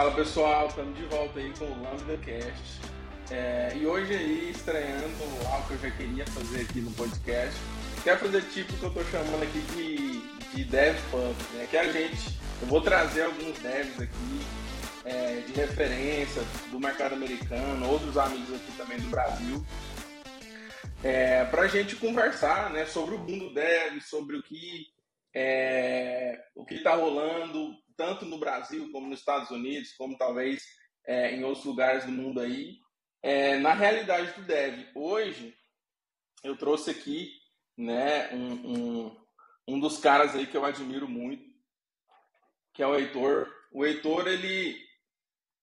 Fala pessoal, estamos de volta aí com o Lambda Cast. É, e hoje aí estreando algo que eu já queria fazer aqui no podcast. Quer fazer tipo que eu estou chamando aqui de, de Dev Pump, né? Que a gente, eu vou trazer alguns devs aqui é, de referência do mercado americano, outros amigos aqui também do Brasil, é, para a gente conversar né, sobre o mundo dev, sobre o que é, o que está rolando, tanto no Brasil como nos Estados Unidos, como talvez é, em outros lugares do mundo aí, é, na realidade do dev. Hoje, eu trouxe aqui né, um, um, um, dos caras aí que eu admiro muito, que é o Heitor. O Heitor, ele,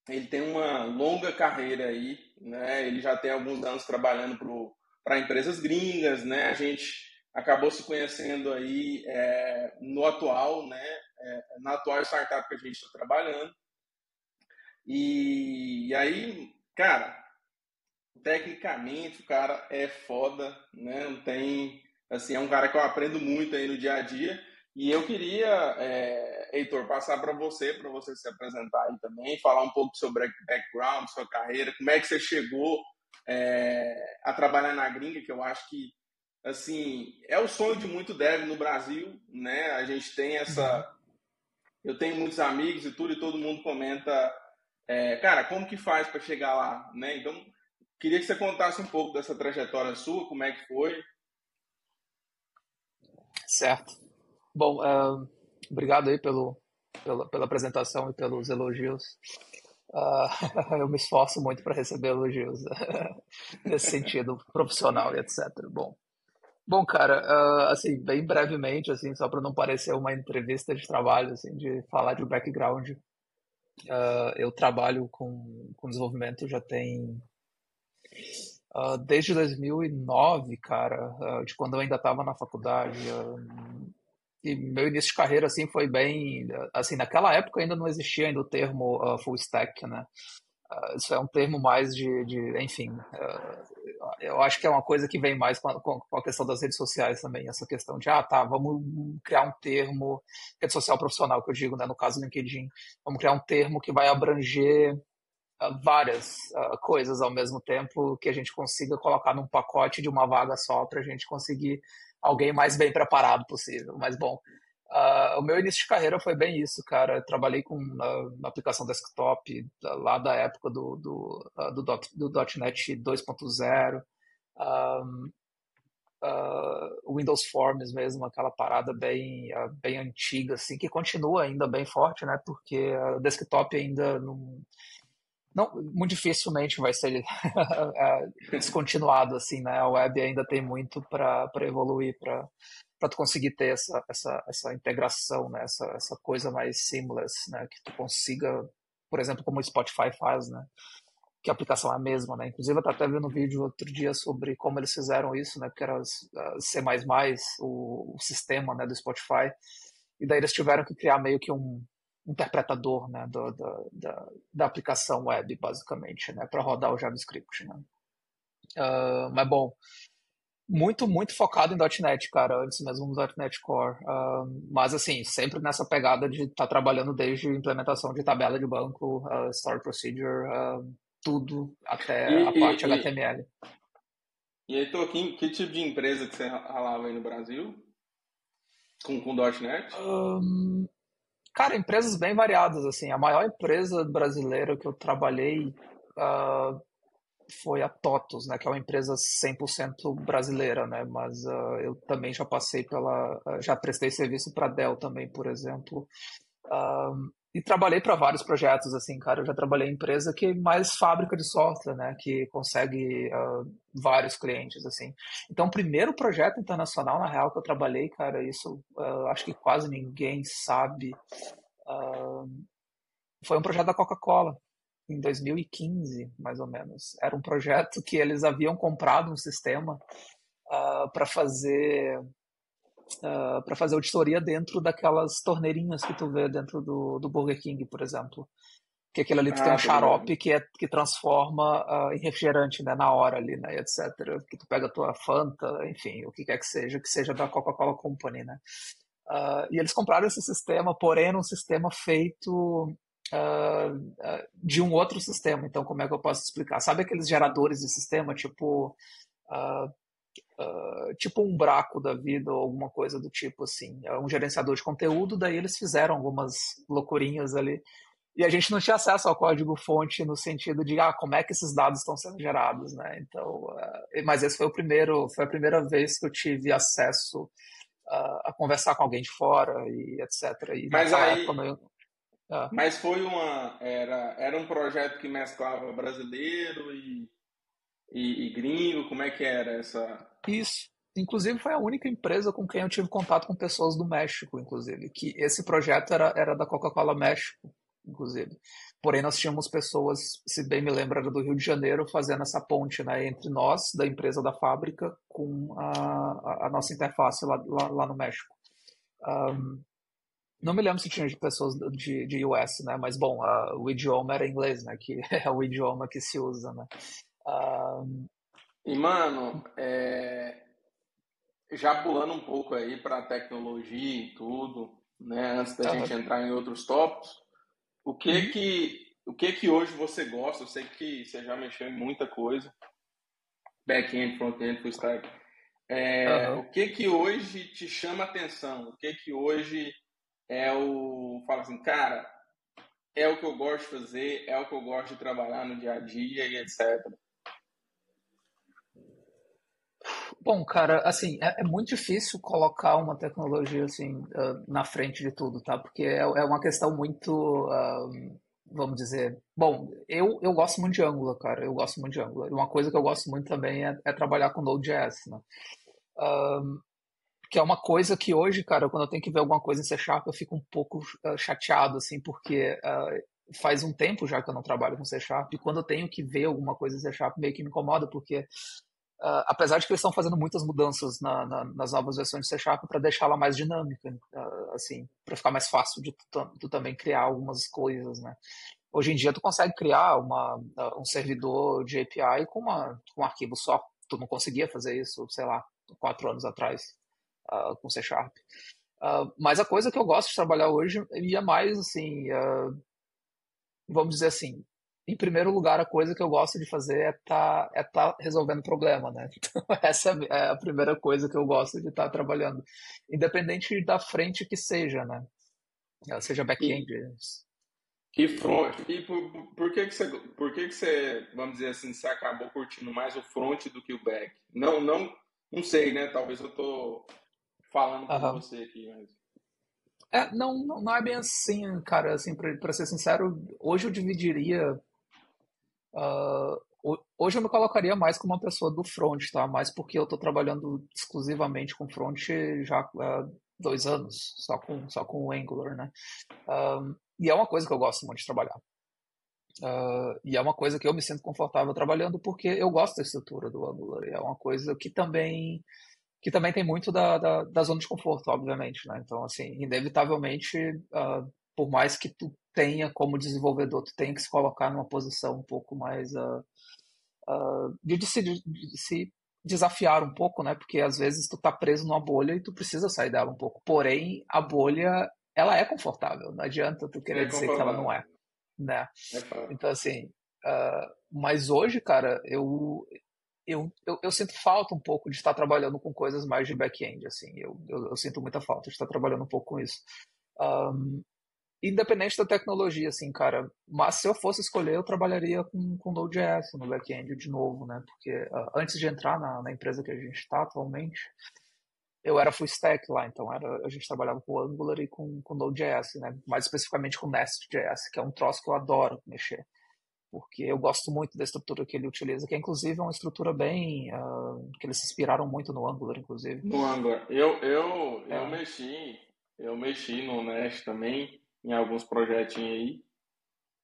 ele tem uma longa carreira aí, né, ele já tem alguns anos trabalhando para empresas gringas, né, a gente acabou se conhecendo aí é, no atual, né, é, na atual startup que a gente está trabalhando. E, e, aí, cara, tecnicamente o cara é foda, né? Não tem, assim, é um cara que eu aprendo muito aí no dia a dia. E eu queria, é, Heitor, passar para você, para você se apresentar aí também, falar um pouco sobre background, sua carreira, como é que você chegou é, a trabalhar na gringa, que eu acho que assim, é o sonho de muito dev no Brasil, né? A gente tem essa. Eu tenho muitos amigos e tudo, e todo mundo comenta, é, cara, como que faz para chegar lá, né? Então, queria que você contasse um pouco dessa trajetória sua, como é que foi. Certo. Bom, uh, obrigado aí pelo, pela, pela apresentação e pelos elogios. Uh, eu me esforço muito para receber elogios nesse sentido profissional e etc. Bom, Bom, cara, uh, assim, bem brevemente, assim, só para não parecer uma entrevista de trabalho, assim, de falar de background, uh, eu trabalho com, com desenvolvimento já tem uh, desde 2009, cara, de quando eu ainda estava na faculdade. e meu início de carreira, assim, foi bem, assim, naquela época ainda não existia ainda o termo full stack, né? Uh, isso é um termo mais de, de enfim, uh, eu acho que é uma coisa que vem mais com a, com a, questão das redes sociais também, essa questão de, ah, tá, vamos criar um termo, rede social profissional que eu digo, né, no caso LinkedIn, vamos criar um termo que vai abranger uh, várias coisas ao mesmo tempo, que a gente consiga colocar num pacote de uma vaga só para a gente conseguir alguém mais bem preparado possível. Mas, bom, Uh, o meu início de carreira foi bem isso, cara. Eu trabalhei com na, aplicação desktop lá da época do, do, uh, do, dot, do .NET 2.0, um, uh, Windows Forms mesmo, aquela parada bem, bem antiga, assim, que continua ainda bem forte, né? Porque o desktop ainda não, não muito dificilmente vai ser descontinuado, assim, né? A web ainda tem muito para evoluir, para para tu conseguir ter essa, essa, essa integração, né? essa, essa coisa mais seamless, né? que tu consiga, por exemplo, como o Spotify faz, né? que a aplicação é a mesma, né? Inclusive, eu até vendo um vídeo outro dia sobre como eles fizeram isso, né? Porque era C++, o, o sistema né, do Spotify, e daí eles tiveram que criar meio que um interpretador, né, do, do, da, da aplicação web, basicamente, né, para rodar o JavaScript, né. Uh, mas bom, muito, muito focado em .NET, cara, antes mesmo do .NET Core. Uh, mas, assim, sempre nessa pegada de estar tá trabalhando desde implementação de tabela de banco, uh, Story Procedure, uh, tudo, até e, a parte e, HTML. E aí, Toquinho, que tipo de empresa que você ralava aí no Brasil? Com, com .NET? Um, cara, empresas bem variadas, assim. A maior empresa brasileira que eu trabalhei uh, foi a TOTOS, né, que é uma empresa 100% brasileira, né, mas uh, eu também já passei pela, uh, já prestei serviço para Dell também, por exemplo, uh, e trabalhei para vários projetos, assim, cara, eu já trabalhei em empresa que é mais fábrica de software, né, que consegue vários clientes, assim. Então, o primeiro projeto internacional, na real, que eu trabalhei, cara, isso acho que quase ninguém sabe, foi um projeto da Coca-Cola, em 2015, mais ou menos. Era um projeto que eles haviam comprado um sistema uh, ah, para fazer uh, ah, para fazer auditoria dentro daquelas torneirinhas que tu vê dentro do, do Burger King, por exemplo. Que aquilo ali tu ah, tem um xarope que, é, que transforma uh, em refrigerante né, na hora ali, né, etc. Que tu pega a tua Fanta, enfim, o que quer que seja, que seja da Coca-Cola Company, né. Uh, e eles compraram esse sistema, porém era um sistema feito uh, uh, de um outro sistema. Então, como é que eu posso explicar? Sabe aqueles geradores de sistema, tipo uh, tipo um braco da vida ou alguma coisa do tipo assim, é um gerenciador de conteúdo, daí eles fizeram algumas loucurinhas ali e a gente não tinha acesso ao código-fonte no sentido de ah, como é que esses dados estão sendo gerados, né? Então, uh, mas esse foi o primeiro, foi a primeira vez que eu tive acesso uh, a conversar com alguém de fora e etc. E mas aí, época, eu, uh, mas foi uma era era um projeto que mesclava brasileiro e, e, e gringo, como é que era essa? Isso. Inclusive foi a única empresa com quem eu tive contato com pessoas do México, inclusive, que esse projeto era, era da Coca-Cola México inclusive. Porém, nós tínhamos pessoas, se bem me lembro, era do Rio de Janeiro, fazendo essa ponte né, entre nós, da empresa da fábrica, com a, a nossa interface lá, lá, lá no México. Um, não me lembro se tinha pessoas de, de US, né? Mas, bom, a, o idioma era inglês, né? Que é o idioma que se usa, né? Um... E, mano, é... já pulando um pouco aí para tecnologia e tudo, né? Antes da uhum. gente entrar em outros tópicos, o que uhum. que o que que hoje você gosta? Eu sei que você já mexeu em muita coisa, back-end, front-end, full stack. É, uhum. O que que hoje te chama atenção? O que que hoje é o fala assim, cara, é o que eu gosto de fazer, é o que eu gosto de trabalhar no dia a dia e etc. Bom, cara, assim, é, é, muito difícil colocar uma tecnologia assim uh, na frente de tudo, tá? Porque é, é uma questão muito, uh, vamos dizer, bom, eu, eu gosto muito de Angular, cara, eu gosto muito de Angular. Uma coisa que eu gosto muito também é, é trabalhar com Node.js, né? Uh, que é uma coisa que hoje, cara, quando eu tenho que ver alguma coisa em C Sharp, eu fico um pouco chateado, assim, porque faz um tempo já que eu não trabalho com C Sharp, e quando eu tenho que ver alguma coisa em C Sharp, meio que me incomoda, porque Uh, apesar de que eles estão fazendo muitas mudanças na, na, nas novas versões de C Sharp para deixá-la mais dinâmica, uh, assim, para ficar mais fácil de tu, tu, também criar algumas coisas, né? Hoje em dia tu consegue criar uma, uh, um servidor de API com, uma, com um arquivo só. Tu não conseguia fazer isso, sei lá, quatro anos atrás com C Sharp. mas a coisa que eu gosto de trabalhar hoje ia mais assim, vamos dizer assim, em primeiro lugar, a coisa que eu gosto de fazer é estar tá, é tá resolvendo problema, né? Então, essa é a primeira coisa que eu gosto de estar tá trabalhando. Independente da frente que seja, né? Seja back-end. E, e front. E por, por, que, que, você, por que, que você, vamos dizer assim, você acabou curtindo mais o front do que o back? Não, não, não sei, né? Talvez eu tô falando com uhum. você aqui, mas... É, não, não, não, é bem assim, cara. Assim, para ser sincero, hoje eu dividiria Uh, hoje eu me colocaria mais como uma pessoa do front, tá? Mais porque eu estou trabalhando exclusivamente com front já há dois anos, só com, só com o Angular, né? Uh, e é uma coisa que eu gosto muito de trabalhar. Uh, e é uma coisa que eu me sinto confortável trabalhando porque eu gosto da estrutura do Angular. E é uma coisa que também que também tem muito da, da, da zona de conforto, obviamente, né? Então, assim, inevitavelmente, uh, por mais que tu tenha como desenvolvedor, tu tem que se colocar numa posição um pouco mais uh, uh, de, de, se, de, se, desafiar um pouco, né? Porque às vezes tu tá preso numa bolha e tu precisa sair dela um pouco. Porém, a bolha ela é confortável. Não adianta tu querer é dizer que ela não é, né? É então assim, uh, mas hoje, cara, eu eu, eu, eu, sinto falta um pouco de estar trabalhando com coisas mais de back-end, assim, eu, eu, eu, sinto muita falta de estar trabalhando um pouco com isso. Um, independente da tecnologia, assim, cara. Mas se eu fosse escolher, eu trabalharia com, com Node.js no back-end de novo, né? Porque uh, antes de entrar na, na empresa que a gente está atualmente, eu era full stack lá, então era, a gente trabalhava com Angular e com, com Node.js, né? Mais especificamente com Nest.js, que é um troço que eu adoro mexer. Porque eu gosto muito da estrutura que ele utiliza, que é inclusive uma estrutura bem. Uh, que eles se inspiraram muito no Angular, inclusive. No Angular. Eu, eu, é. eu mexi, eu mexi no Nest também em alguns projetinhos aí.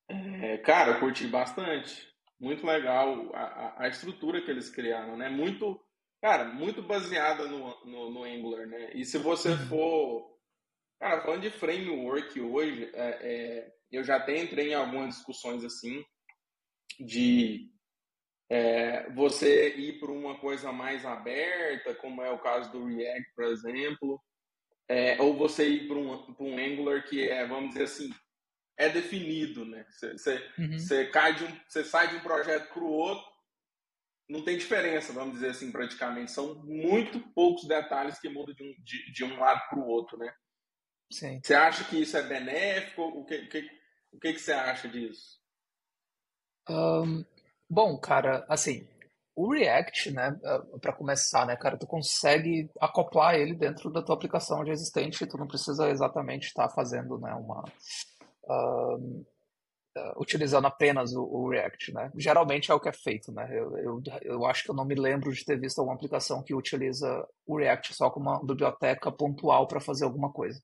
É, cara, eu curti bastante. Muito legal a, a, estrutura que eles criaram, né? Muito, cara, muito baseada no, no, no Angular, né? E se você uhum. for... Cara, falando de framework hoje, é, é, eu já até entrei em algumas discussões assim, de é, você ir para uma coisa mais aberta, como é o caso do React, por exemplo, é, ou você ir para um, um Angular que é, vamos dizer assim, é definido, né? Você, uhum. você, cai de um, você sai de um projeto para o outro, não tem diferença, vamos dizer assim, praticamente. São muito poucos detalhes que mudam de um, de, de um lado para o outro, né? Sim. Você acha que isso é benéfico? O que, que, o que, que você acha disso? Um, bom, cara, assim, o React, né, ah, para começar, né, cara, tu consegue acoplar ele dentro da tua aplicação já existente, tu não precisa exatamente estar tá fazendo, né, uma uh, utilizando apenas o, o, React, né? Geralmente é o que é feito, né? Eu, eu, eu acho que eu não me lembro de ter visto alguma aplicação que utiliza o React só como uma biblioteca pontual para fazer alguma coisa.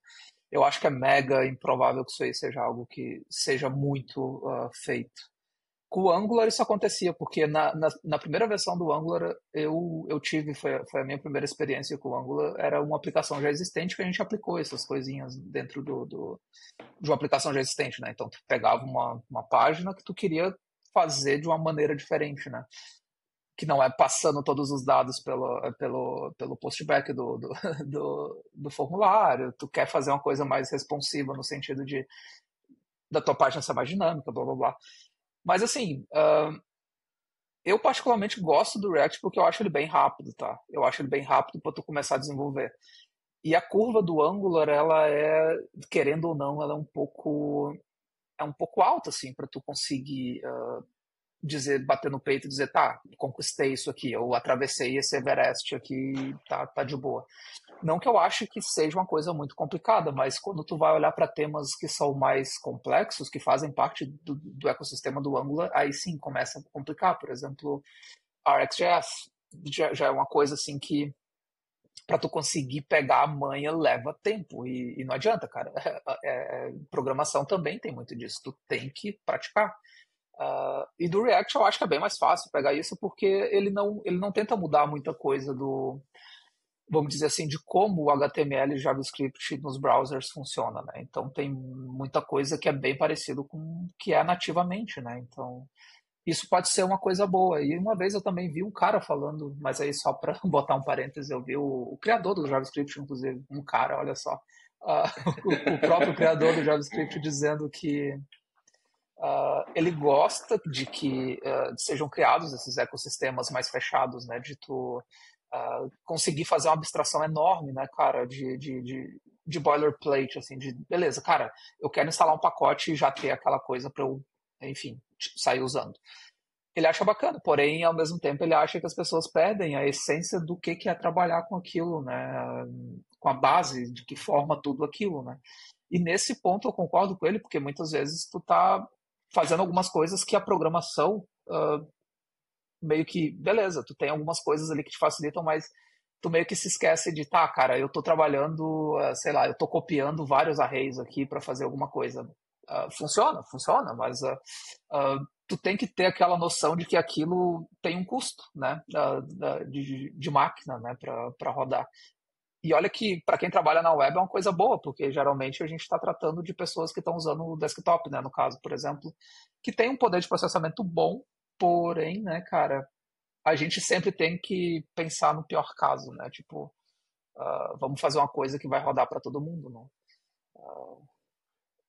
Eu acho que é mega improvável que isso aí seja algo que seja muito uh, feito. Com o Angular isso acontecia, porque na, na, na, primeira versão do Angular eu, eu tive, foi, foi a minha primeira experiência com o Angular, era uma aplicação já existente que a gente aplicou essas coisinhas dentro do, do de uma aplicação já existente, né? Então tu pegava uma, uma página que tu queria fazer de uma maneira diferente, né? Que não é passando todos os dados pelo, pelo, pelo postback do, do, do, do formulário, tu quer fazer uma coisa mais responsiva no sentido de da tua página ser mais dinâmica, blá blá blá. Mas assim, uh, eu particularmente gosto do React porque eu acho ele bem rápido, tá? Eu acho ele bem rápido para tu começar a desenvolver. E a curva do Angular, ela é, querendo ou não, ela é um pouco é um pouco alta assim para tu conseguir uh, dizer, bater no peito e dizer, tá, conquistei isso aqui, eu atravessei esse Everest aqui, tá, tá de boa. Não que eu ache que seja uma coisa muito complicada, mas quando tu vai olhar para temas que são mais complexos, que fazem parte do, do, ecossistema do Angular, aí sim começa a complicar. Por exemplo, RxJS já, já é uma coisa assim que para tu conseguir pegar a manha leva tempo e, e não adianta, cara. É, é, programação também tem muito disso. Tu tem que praticar. Uh, e do React eu acho que é bem mais fácil pegar isso porque ele não, ele não tenta mudar muita coisa do, vamos dizer assim, de como o HTML e JavaScript nos browsers funciona, né? Então tem muita coisa que é bem parecido com o que é nativamente, né? Então isso pode ser uma coisa boa. E uma vez eu também vi um cara falando, mas aí só para botar um parênteses, eu vi o, o, criador do JavaScript, inclusive, um cara, olha só, uh, o, o, próprio criador do JavaScript dizendo que Uh, ele gosta de que uh, sejam criados esses ecossistemas mais fechados, né? De tu uh, conseguir fazer uma abstração enorme, né, cara, de, de, de, de, boilerplate, assim, de beleza, cara, eu quero instalar um pacote e já ter aquela coisa para eu, enfim, sair usando. Ele acha bacana, porém, ao mesmo tempo, ele acha que as pessoas perdem a essência do que, que é trabalhar com aquilo, né? Com a base, de que forma tudo aquilo, né? E nesse ponto eu concordo com ele, porque muitas vezes tu tá fazendo algumas coisas que a programação uh, meio que, beleza, tu tem algumas coisas ali que te facilitam, mas tu meio que se esquece de, tá, cara, eu tô trabalhando, uh, sei lá, eu tô copiando vários arrays aqui para fazer alguma coisa. Uh, funciona, funciona, mas tu tem que ter aquela noção de que aquilo tem um custo, né, de, de máquina, né, para rodar. E olha que, para quem trabalha na web, é uma coisa boa, porque geralmente a gente está tratando de pessoas que estão usando o desktop, né, no caso, por exemplo, que tem um poder de processamento bom, porém, né, cara, a gente sempre tem que pensar no pior caso, né, tipo, uh, vamos fazer uma coisa que vai rodar para todo mundo, né. Uh,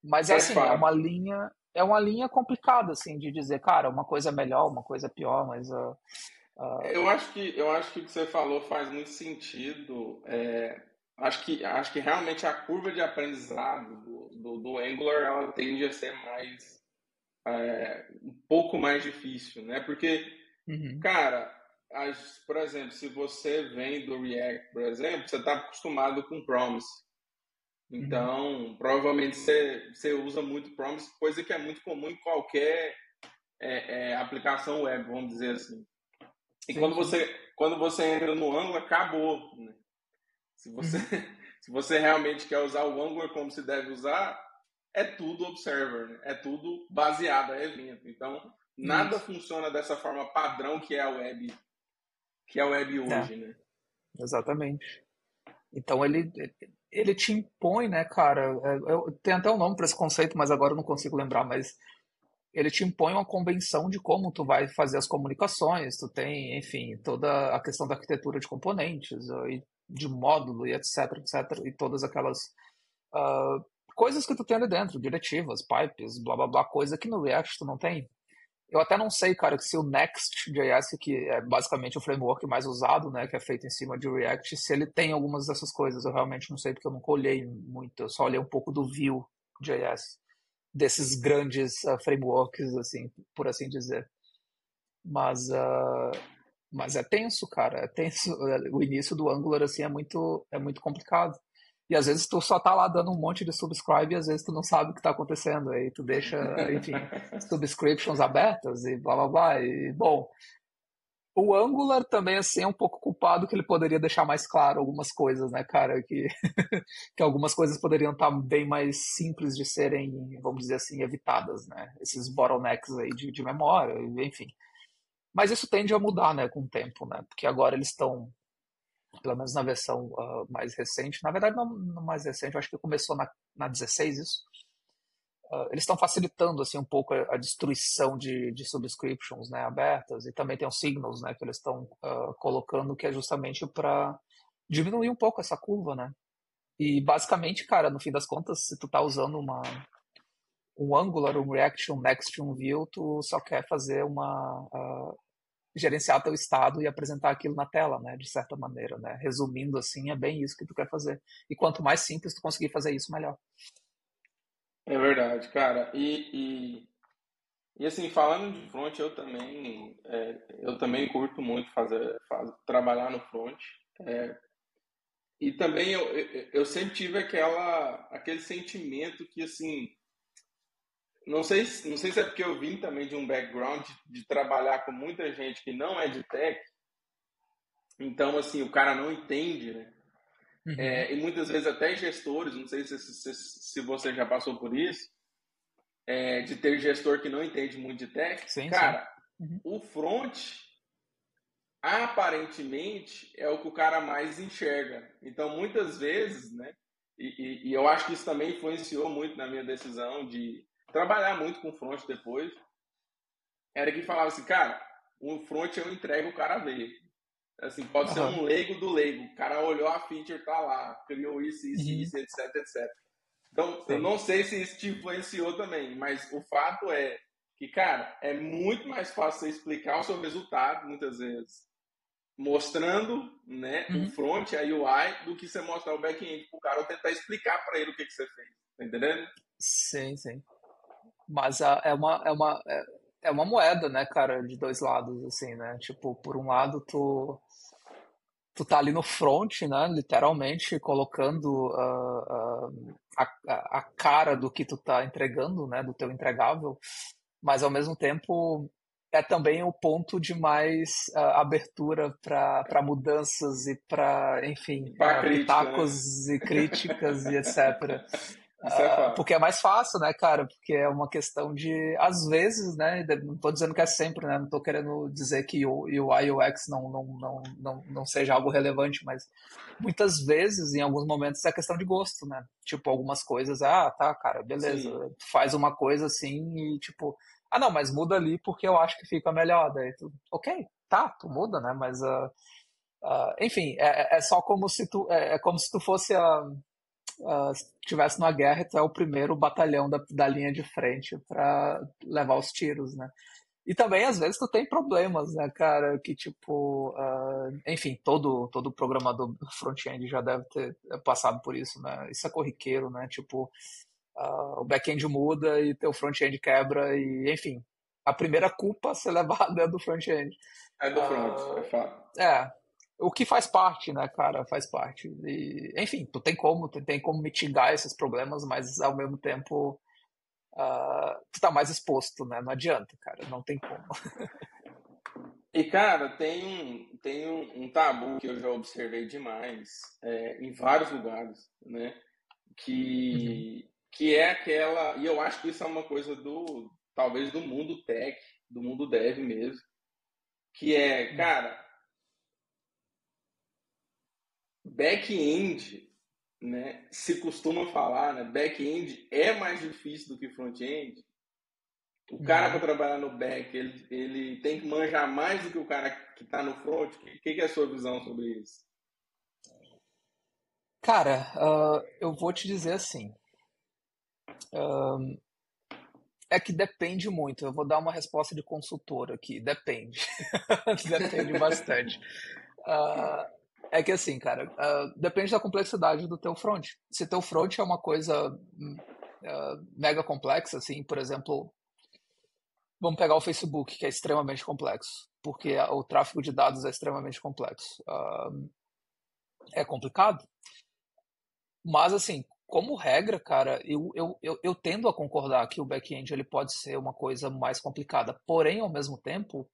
mas, é assim, é uma linha é uma linha complicada, assim, de dizer, cara, uma coisa é melhor, uma coisa é pior, mas... Uh, Uh... Eu acho que eu acho que o que você falou faz muito sentido. É, acho que acho que realmente a curva de aprendizado do, do, do Angular ela tende a ser mais é, um pouco mais difícil, né? Porque, uhum. cara, as, por exemplo, se você vem do React, por exemplo, você está acostumado com Promise. Então, uhum. provavelmente você, você usa muito Promise, coisa que é muito comum em qualquer é, é, aplicação web, vamos dizer assim. E quando você, quando você entra no Angular, acabou. Né? Se, você, uhum. se você realmente quer usar o Angular como se deve usar, é tudo Observer, né? é tudo baseado a evento. Então, nada Isso. funciona dessa forma padrão que é a web, que é a web é. hoje, é. né? Exatamente. Então ele, ele te impõe, né, cara? É, tem até um nome para esse conceito, mas agora eu não consigo lembrar, mas ele te impõe uma convenção de como tu vai fazer as comunicações, tu tem, enfim, toda a questão da arquitetura de componentes, de módulo e etc, etc, e todas aquelas uh, coisas que tu tem ali dentro, diretivas, pipes, blá blá blá, coisa que no React tu não tem. Eu até não sei, cara, se o Next.js, que é basicamente o framework mais usado, né, que é feito em cima de React, se ele tem algumas dessas coisas. Eu realmente não sei, porque eu nunca olhei muito. Eu só olhei um pouco do Vue.js, desses grandes uh, frameworks, assim, por assim dizer. Mas, uh, mas é tenso, cara. É tenso. O início do Angular, assim, é muito, é muito complicado. E às vezes tu só tá lá dando um monte de subscribe e às vezes tu não sabe o que tá acontecendo. Aí tu deixa, enfim, subscriptions abertas e blá blá blá. E, bom, o Angular também, assim, é um pouco culpado que ele poderia deixar mais claro algumas coisas, né, cara? Que, que algumas coisas poderiam estar tá bem mais simples de serem, vamos dizer assim, evitadas, né? Esses bottlenecks aí de, de memória, enfim. Mas isso tende a mudar, né, com o tempo, né? Porque agora eles estão pelo menos na versão uh, mais recente, na verdade não, não, mais recente, eu acho que começou na, na 16 isso, uh, eles estão facilitando assim um pouco a, a destruição de, de, subscriptions né, abertas e também tem os signals né, que eles estão uh, colocando que é justamente para diminuir um pouco essa curva, né? E basicamente, cara, no fim das contas, se tu tá usando uma um Angular, um React, um Next, um Vue, tu só quer fazer uma gerenciar teu estado e apresentar aquilo na tela, né, de certa maneira, né? Resumindo assim, é bem isso que tu quer fazer. E quanto mais simples tu conseguir fazer isso, melhor. É verdade, cara. E, e, e assim, falando de front, eu também é, eu também curto muito fazer, fazer trabalhar no front. É, e também eu, eu, sempre tive aquela aquele sentimento que assim não sei, não sei se é porque eu vim também de um background de, de trabalhar com muita gente que não é de tech. Então, assim, o cara não entende, né? Uhum. É, e muitas vezes até gestores, não sei se, se, se você já passou por isso, é, de ter gestor que não entende muito de tech. Sim, cara, sim. Uhum. o front aparentemente é o que o cara mais enxerga. Então, muitas vezes, né? E, e, e eu acho que isso também influenciou muito na minha decisão de, trabalhar muito com front depois, era que falava assim, cara, o front eu entrego, o cara vê. Assim, pode uhum. ser um leigo do leigo. O cara olhou a feature, tá lá, criou isso, isso, uhum. isso, etc, etc. Então, Sim. eu não sei se isso te influenciou também, mas o fato é que, cara, é muito mais fácil você explicar o seu resultado, muitas vezes, mostrando né, uhum. o front, a UI, do que você mostrar o back-end pro cara ou tentar explicar para ele o que, que você fez. Tá entendendo? Sim, sim. Mas é uma, é uma, é, é uma moeda, né, cara, de dois lados, assim, né? Tipo, por um lado, tu, tu tá ali no front, né, literalmente colocando uh, uh, a, a cara do que tu tá entregando, né, do teu entregável, mas ao mesmo tempo é também o ponto de mais uh, abertura para mudanças e para, enfim, uh, pitacos né? e críticas e etc. Uh, porque é mais fácil, né, cara? Porque é uma questão de, às vezes, né? Não estou dizendo que é sempre, né? Não estou querendo dizer que o UI e o UX não, não, não, não, não seja algo relevante, mas muitas vezes, em alguns momentos, é questão de gosto, né? Tipo, algumas coisas, ah, tá, cara, beleza. Sim. faz uma coisa assim e, tipo, ah, não, mas muda ali porque eu acho que fica melhor. Daí tu, ok, tá, tu muda, né? Mas, uh, uh, enfim, é, é só como se tu, é, é como se tu fosse a uh, estivesse numa guerra, tu é o primeiro batalhão da, da linha de frente para levar os tiros, né? E também, às vezes, tu tem problemas, né, cara? Que, tipo, uh, enfim, todo, todo programador front-end já deve ter passado por isso, né? Isso é corriqueiro, né? Tipo, uh, o back-end muda e teu front-end quebra e, enfim, a primeira culpa a ser levada é do front-end. É do front, uh, é fato. É, o que faz parte, né, cara, faz parte. E, enfim, tu tem como, tu tem como mitigar esses problemas, mas ao mesmo tempo uh, tu tá mais exposto, né? Não adianta, cara, não tem como. E, cara, tem um, tem um, um tabu que eu já observei demais é, em vários lugares, né? Que, uhum. que é aquela. E eu acho que isso é uma coisa do. Talvez do mundo tech, do mundo dev mesmo. Que é, uhum. cara, back-end, né, se costuma falar, né, back-end é mais difícil do que front-end. O cara uhum. para trabalhar no back, ele, ele tem que manjar mais do que o cara que está no front. O que, que, é a sua visão sobre isso? Cara, uh, eu vou te dizer assim. Um, é que depende muito. Eu vou dar uma resposta de consultor aqui. Depende. depende bastante. Uh, é que assim, cara, uh, depende da complexidade do teu front. Se teu front é uma coisa uh, mega complexa, assim, por exemplo, vamos pegar o Facebook, que é extremamente complexo, porque o tráfego de dados é extremamente complexo. é complicado. Mas, assim, como regra, cara, eu, eu, eu, eu tendo a concordar que o back-end ele pode ser uma coisa mais complicada. Porém, ao mesmo tempo,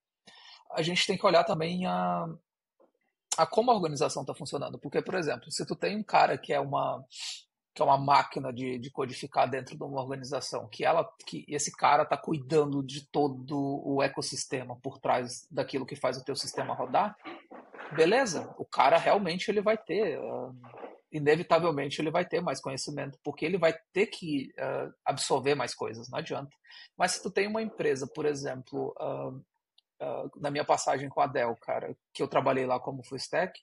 a gente tem que olhar também a, a como a organização está funcionando. Porque, por exemplo, se tu tem um cara que é uma que é uma máquina de, de codificar dentro de uma organização, que ela que esse cara está cuidando de todo o ecossistema por trás daquilo que faz o teu sistema rodar, beleza, o cara realmente ele vai ter uh, inevitavelmente ele vai ter mais conhecimento, porque ele vai ter que uh, absorver mais coisas, não adianta. Mas se tu tem uma empresa, por exemplo, uh, uh, na minha passagem com a Dell, cara, que eu trabalhei lá como full stack,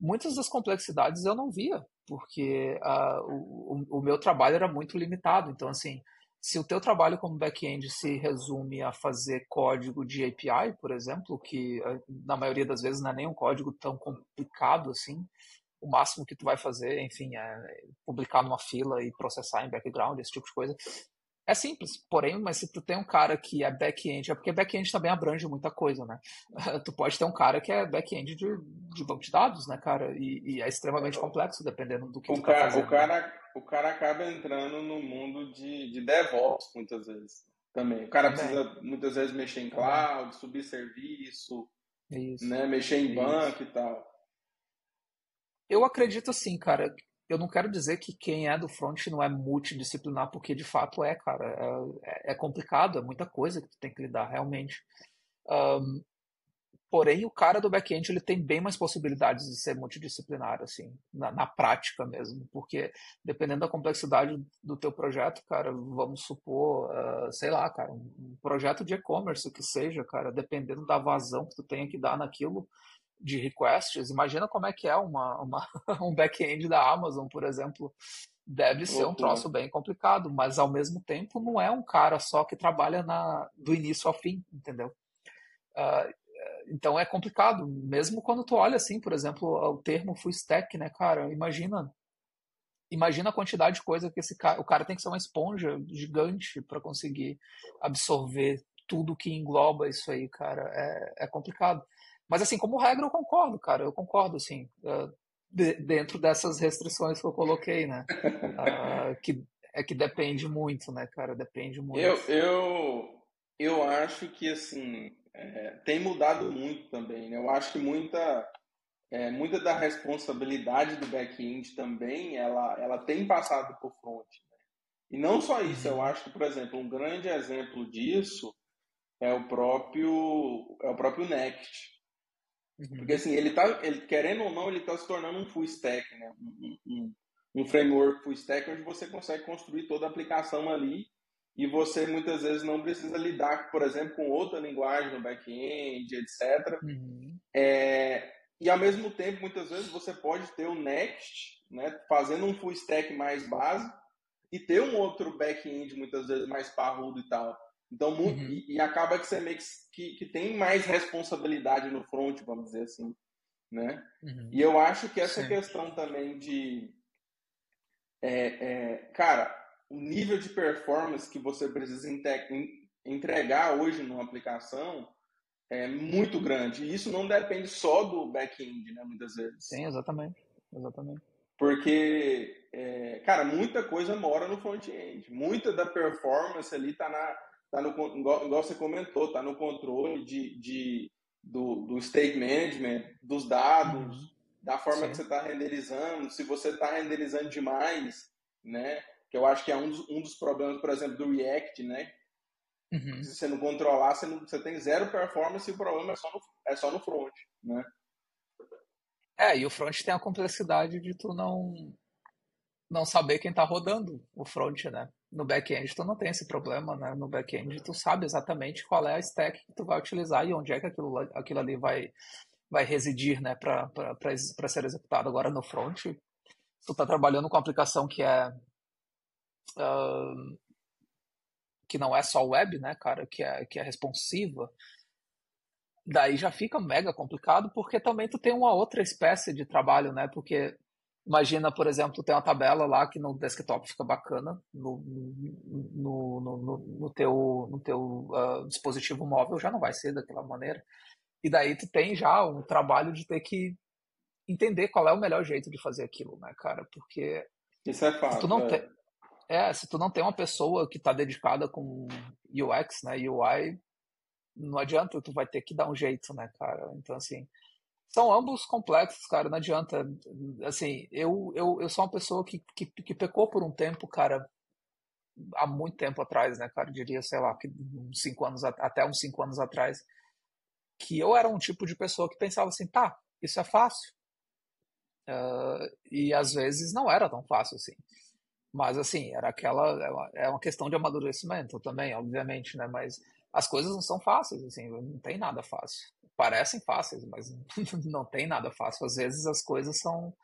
muitas das complexidades eu não via, porque o, o, meu trabalho era muito limitado. Então, assim, se o teu trabalho como back-end se resume a fazer código de API, por exemplo, que na maioria das vezes não é nem um código tão complicado assim, o máximo que tu vai fazer, enfim, é publicar numa fila e processar em background, esse tipo de coisa. É simples, porém, mas se tu tem um cara que é back-end, é porque back-end também abrange muita coisa, né? tu pode ter um cara que é back-end de, de banco de dados, né, cara? E, e, é extremamente complexo, dependendo do que o tu cara, tá fazendo. O cara, o cara acaba entrando no mundo de, de DevOps, muitas vezes, também. O cara precisa, muitas vezes, mexer em cloud, subir serviço, Isso. né? Mexer em Isso. banco e tal. Eu acredito assim, cara. Eu não quero dizer que quem é do front não é multidisciplinar, porque de fato é, cara. É, é complicado, é muita coisa que tu tem que lidar, realmente. Um, porém, o cara do back-end ele tem bem mais possibilidades de ser multidisciplinar, assim, na, na, prática mesmo, porque dependendo da complexidade do teu projeto, cara, vamos supor, uh, sei lá, cara, um projeto de e-commerce que seja, cara, dependendo da vazão que tu tenha que dar naquilo, de requests, imagina como é que é uma, uma um back-end da Amazon, por exemplo. Deve ser um troço bem complicado, mas ao mesmo tempo não é um cara só que trabalha na, do início ao fim, entendeu? Uh, então é complicado, mesmo quando tu olha assim, por exemplo, o termo full stack, né, cara? Imagina imagina a quantidade de coisa que esse cara, o cara tem que ser uma esponja gigante para conseguir absorver tudo que engloba isso aí, cara. É, é complicado. Mas, assim, como regra, eu concordo, cara. Eu concordo, assim, uh, de, dentro dessas restrições que eu coloquei, né? Uh, que é que depende muito, né, cara? Depende muito. Eu, eu, eu acho que, assim, é, tem mudado muito também, né? Eu acho que muita, é, muita da responsabilidade do back-end também, ela, ela tem passado por front. Né? E não só isso, eu uhum. acho que, por exemplo, um grande exemplo disso é o próprio, é o próprio Next. Uhum. Porque assim, ele tá, ele, querendo ou não, ele está se tornando um full stack, né? Um, um, um, framework full stack onde você consegue construir toda a aplicação ali e você muitas vezes não precisa lidar, por exemplo, com outra linguagem no back-end, etc. Uhum. É, e ao mesmo tempo, muitas vezes você pode ter o Next, né, fazendo um full stack mais básico e ter um outro back-end muitas vezes mais parrudo e tal. Então, muito, uhum. e, e, acaba que você meio que, que tem mais responsabilidade no front, vamos dizer assim, né? Uhum. E eu acho que essa Sim. questão também de, é, é, cara, o nível de performance que você precisa entregar hoje numa aplicação é muito grande. E isso não depende só do back-end, né, muitas vezes. Sim, exatamente. Exatamente. Porque, é, cara, muita coisa mora no front-end. Muita da performance ali está na tá no, igual, você comentou, tá no controle de, de, do, do state management, dos dados, uhum. da forma Sim. que você está renderizando, se você está renderizando demais, né? Que eu acho que é um dos, um dos problemas, por exemplo, do React, né? Uhum. Se você não controlar, você, não, você tem zero performance e o problema é só no, é só no front, né? É, e o front tem a complexidade de tu não não saber quem está rodando o front, né? No back-end tu não tem esse problema, né? No back-end tu sabe exatamente qual é a stack que tu vai utilizar e onde é que aquilo, aquilo ali vai, vai residir, né? Para ser executado. Agora no front, tu está trabalhando com uma aplicação que é uh, que não é só web, né, cara, que é, que é responsiva, daí já fica mega complicado, porque também tu tem uma outra espécie de trabalho, né, porque Imagina, por exemplo, tu tem uma tabela lá que no desktop fica bacana, no, no, no, no teu, no teu uh, dispositivo móvel já não vai ser daquela maneira. E daí tu tem já um trabalho de ter que entender qual é o melhor jeito de fazer aquilo, né, cara? Porque isso é fácil. Tu não é. Tem, é, se tu não tem uma pessoa que está dedicada com UX, né, UI, não adianta, tu vai ter que dar um jeito, né, cara? Então assim, são ambos complexos, cara, não adianta. Assim, eu, eu, eu sou uma pessoa que, que, que pecou por um tempo, cara, há muito tempo atrás, né, cara, eu diria, sei lá, que uns cinco anos, até uns cinco anos atrás, que eu era um tipo de pessoa que pensava assim, tá, isso é fácil. Uh, e às vezes não era tão fácil assim. Mas assim, era aquela. É uma questão de amadurecimento também, obviamente, né? Mas as coisas não são fáceis, assim, não tem nada fácil. Parecem fáceis, mas não tem nada fácil. Às vezes as coisas são.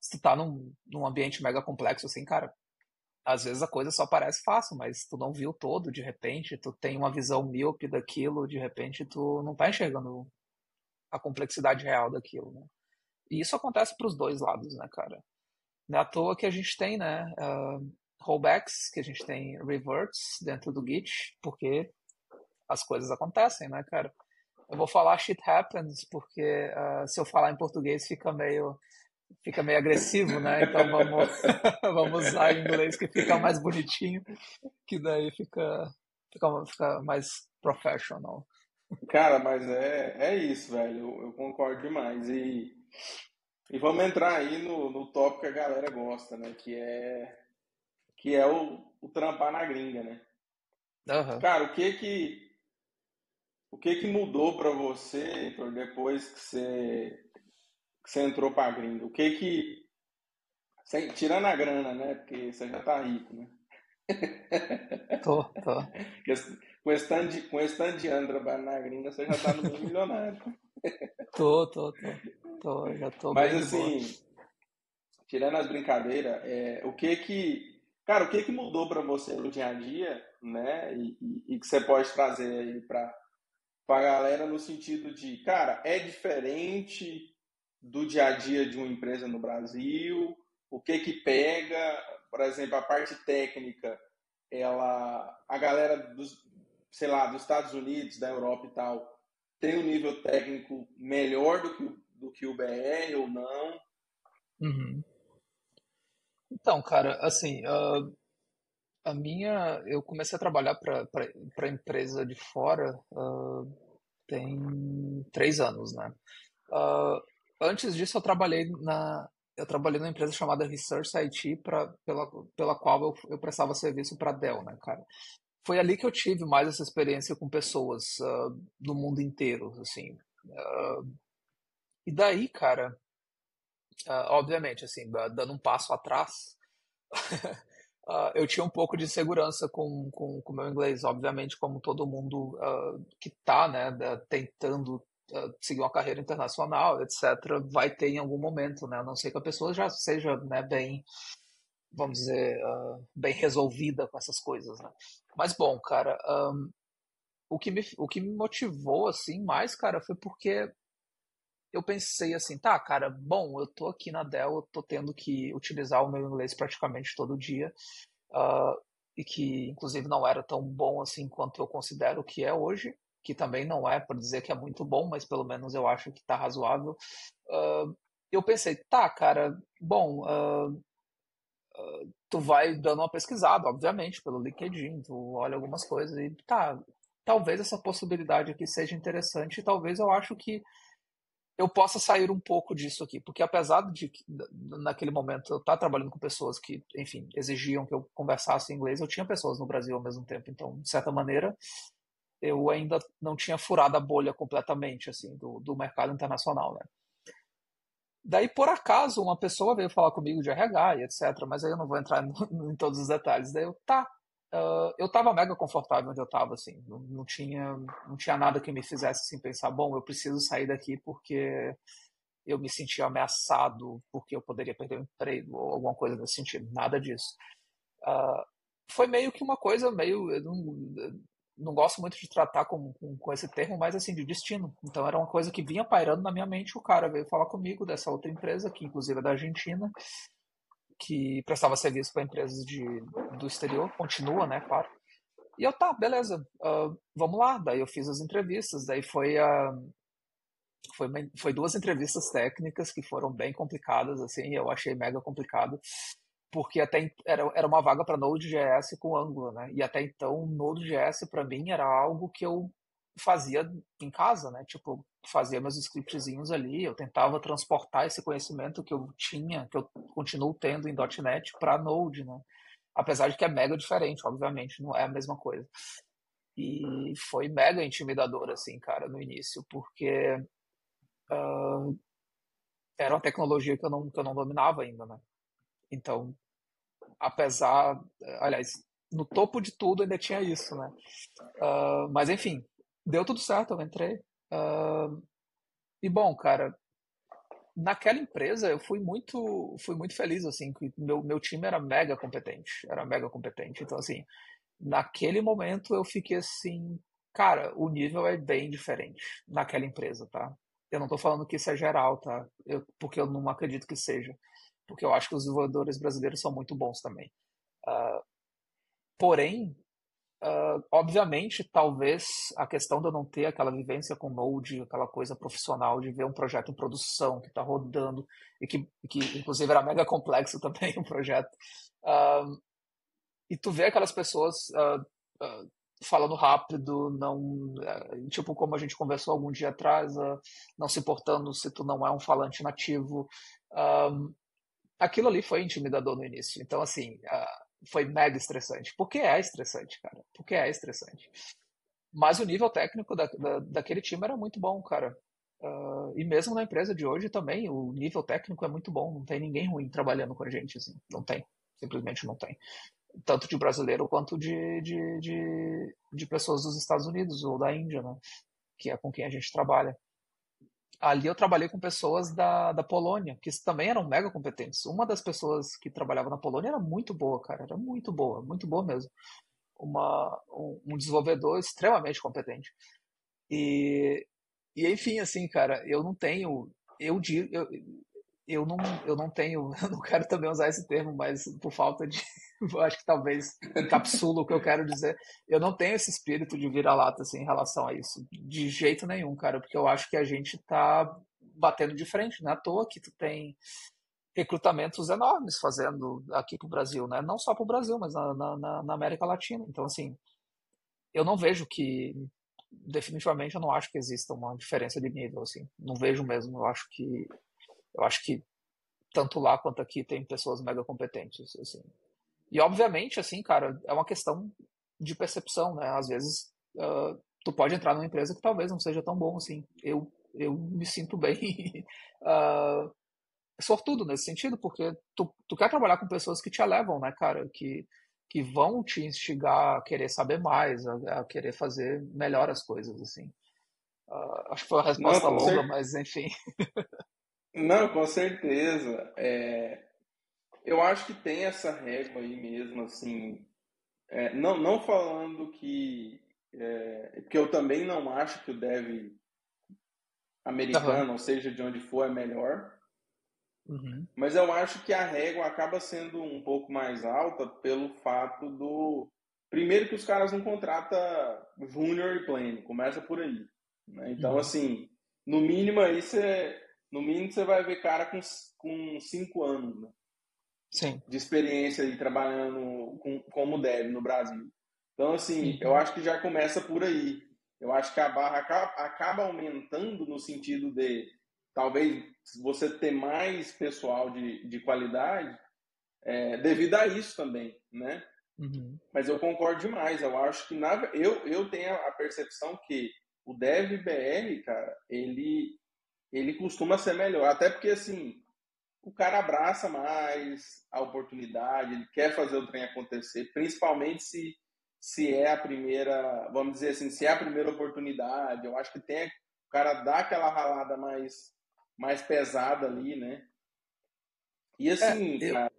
Se tu tá num, num ambiente mega complexo, assim, cara, às vezes a coisa só parece fácil, mas tu não viu todo, de repente, tu tem uma visão míope daquilo, de repente tu não tá enxergando a complexidade real daquilo, né? E isso acontece para os dois lados, né, cara? Não é à toa que a gente tem, né, uh, rollbacks, que a gente tem reverts dentro do Git, porque as coisas acontecem, né, cara? Eu vou falar shit happens, porque uh, se eu falar em português fica meio fica meio agressivo, né? Então vamos, vamos usar em inglês que fica mais bonitinho, que daí fica, fica, fica mais professional. Cara, mas é, é isso, velho. Eu, eu concordo demais. E, e vamos entrar aí no, no tópico que a galera gosta, né? Que é, que é o, o trampar na gringa, né? Uhum. Cara, o que que o que que mudou para você, Heitor, depois que você, que você entrou para a gringa? O que que tirando a grana, né? Porque você já tá rico, né? Tô, tô. Com esse tanto de, com esse tanto de ano trabalhando na gringa, você já tá no mundo milionário. Tô, tô, tô. tô já tô Mas assim, tirando as brincadeiras, é, o que que. Cara, o que que mudou para você no dia a dia, né? E, e, e que você pode trazer aí para para a galera no sentido de, cara, é diferente do dia a dia de uma empresa no Brasil, o que que pega, por exemplo, a parte técnica, ela, a galera dos, sei lá, dos Estados Unidos, da Europa e tal, tem um nível técnico melhor do que, do que o BR ou não? Uhum. Então, cara, assim, uh, a minha, eu comecei a trabalhar para empresa de fora uh, tem três anos, né? Uh, antes disso, eu trabalhei na eu trabalhei numa empresa chamada Research IT, pra, pela, pela qual eu, eu prestava serviço para Dell, né, cara? Foi ali que eu tive mais essa experiência com pessoas uh, do mundo inteiro, assim. e daí, cara, obviamente, assim, dando um passo atrás, uh, eu tinha um pouco de segurança com o com, com meu inglês, obviamente, como todo mundo uh, que está né, tentando uh, seguir uma carreira internacional, etc., vai ter em algum momento, né? A não ser que a pessoa já seja né, bem, vamos dizer, bem resolvida com essas coisas, né? Mas, bom, cara, um, o, que me, o que me motivou, assim, mais, cara, foi porque eu pensei assim, tá, cara, bom, eu tô aqui na Dell, eu tô tendo que utilizar o meu inglês praticamente todo dia, uh, e que inclusive não era tão bom assim quanto eu considero que é hoje, que também não é para dizer que é muito bom, mas pelo menos eu acho que tá razoável. Uh, eu pensei, tá, cara, bom, uh, tu vai dando uma pesquisada, obviamente, pelo LinkedIn, tu olha algumas coisas e tá, talvez essa possibilidade aqui seja interessante, talvez eu acho que eu possa sair um pouco disso aqui, porque apesar de naquele momento eu estar trabalhando com pessoas que, enfim, exigiam que eu conversasse inglês, eu tinha pessoas no Brasil ao mesmo tempo, então, de certa maneira, eu ainda não tinha furado a bolha completamente, assim, do, do mercado internacional, né? Daí, por acaso, uma pessoa veio falar comigo de RH e etc, mas aí eu não vou entrar em todos os detalhes. Daí eu, tá, Uh, eu estava mega confortável onde eu estava, assim, não, não, tinha, não tinha nada que me fizesse assim, pensar, bom, eu preciso sair daqui porque eu me sentia ameaçado, porque eu poderia perder o emprego ou alguma coisa nesse sentido, nada disso. Uh, foi meio que uma coisa meio. Eu não, não gosto muito de tratar com, com, com, esse termo, mas assim, de destino. Então era uma coisa que vinha pairando na minha mente. O cara veio falar comigo dessa outra empresa, que inclusive é da Argentina, que prestava serviço para empresas de, do exterior, continua, né, claro. E eu, tá, beleza, uh, vamos lá. Daí eu fiz as entrevistas, daí foi. Uh, foi, foi duas entrevistas técnicas que foram bem complicadas, assim, eu achei mega complicado porque até era, era uma vaga para Node.js com Angular, né? E até então Node.js para mim era algo que eu fazia em casa, né? Tipo, fazia meus scriptzinhos ali, eu tentava transportar esse conhecimento que eu tinha, que eu continuo tendo em .NET para Node, né? Apesar de que é mega diferente, obviamente, não é a mesma coisa. E foi mega intimidador, assim, cara, no início, porque uh, era uma tecnologia que eu não, que eu não dominava ainda, né? Então, apesar, aliás, no topo de tudo ainda tinha isso, né? Uh, mas enfim, deu tudo certo, eu entrei. Uh, e bom, cara, naquela empresa eu fui muito, fui muito feliz, assim, que meu, meu time era mega competente, era mega competente. Então, assim, naquele momento eu fiquei assim, cara, o nível é bem diferente naquela empresa, tá? Eu não tô falando que isso é geral, tá? Eu, porque eu não acredito que seja porque eu acho que os desenvolvedores brasileiros são muito bons também. Uh, porém, uh, obviamente, talvez a questão de eu não ter aquela vivência com Node, aquela coisa profissional de ver um projeto em produção que está rodando e que, que, inclusive, era mega complexo também o um projeto. Uh, e tu vê aquelas pessoas falando rápido, não tipo como a gente conversou algum dia atrás, não se importando se tu não é um falante nativo. Aquilo ali foi intimidador no início. Então, assim, uh, foi mega estressante. Porque é estressante, cara. Porque é estressante. Mas o nível técnico da, da, daquele time era muito bom, cara. Uh, e mesmo na empresa de hoje também, o nível técnico é muito bom. Não tem ninguém ruim trabalhando com a gente, assim. Não tem. Simplesmente não tem. Tanto de brasileiro quanto de, de, de, de pessoas dos Estados Unidos ou da Índia, né? Que é com quem a gente trabalha ali eu trabalhei com pessoas da, da Polônia, que também eram mega competentes. Uma das pessoas que trabalhava na Polônia era muito boa, cara, era muito boa, muito boa mesmo. Uma, um, um desenvolvedor extremamente competente. E, e enfim, assim, cara, eu não tenho, eu digo, eu, eu não, eu não tenho, eu não quero também usar esse termo, mas por falta de, acho que talvez encapsula o que eu quero dizer. Eu não tenho esse espírito de vira-lata assim, em relação a isso, de jeito nenhum, cara, porque eu acho que a gente tá batendo de frente, não é à toa que tu tem recrutamentos enormes fazendo aqui pro Brasil, né? Não só pro Brasil, mas na, na, na América Latina. Então, assim, eu não vejo que definitivamente eu não acho que exista uma diferença de nível assim não vejo mesmo eu acho que eu acho que tanto lá quanto aqui tem pessoas mega competentes assim e obviamente, assim, cara, é uma questão de percepção, né? Às vezes uh, tu pode entrar numa empresa que talvez não seja tão bom assim. Eu, eu me sinto bem uh, sortudo nesse sentido, porque tu, tu quer trabalhar com pessoas que te elevam, né, cara? Que, que vão te instigar a querer saber mais, a, a querer fazer melhor as coisas, assim. Uh, acho que foi uma resposta não, longa, mas enfim. não, com certeza. É, eu acho que tem essa régua aí mesmo, assim. É, não, não falando que. É, porque eu também não acho que o dev americano, uhum. ou seja, de onde for, é melhor. Uhum. Mas eu acho que a régua acaba sendo um pouco mais alta pelo fato do. Primeiro, que os caras não contratam júnior e pleno, começa por aí. Né? Então, uhum. assim, no mínimo aí você. No mínimo você vai ver cara com, com cinco anos. Né? Sim. de experiência aí trabalhando com, como dev no Brasil. Então, assim, uhum. eu acho que já começa por aí. Eu acho que a barra acaba, acaba aumentando no sentido de talvez você ter mais pessoal de, de qualidade é, devido a isso também, né? Uhum. Mas eu concordo demais. Eu acho que na, eu, eu tenho a percepção que o Dev BR, cara, ele, ele costuma ser melhor. Até porque, assim, o cara abraça mais a oportunidade, ele quer fazer o trem acontecer, principalmente se, se é a primeira, vamos dizer assim, se é a primeira oportunidade. Eu acho que tem o cara dá aquela ralada mais, mais pesada ali, né? E assim, é, eu, cara,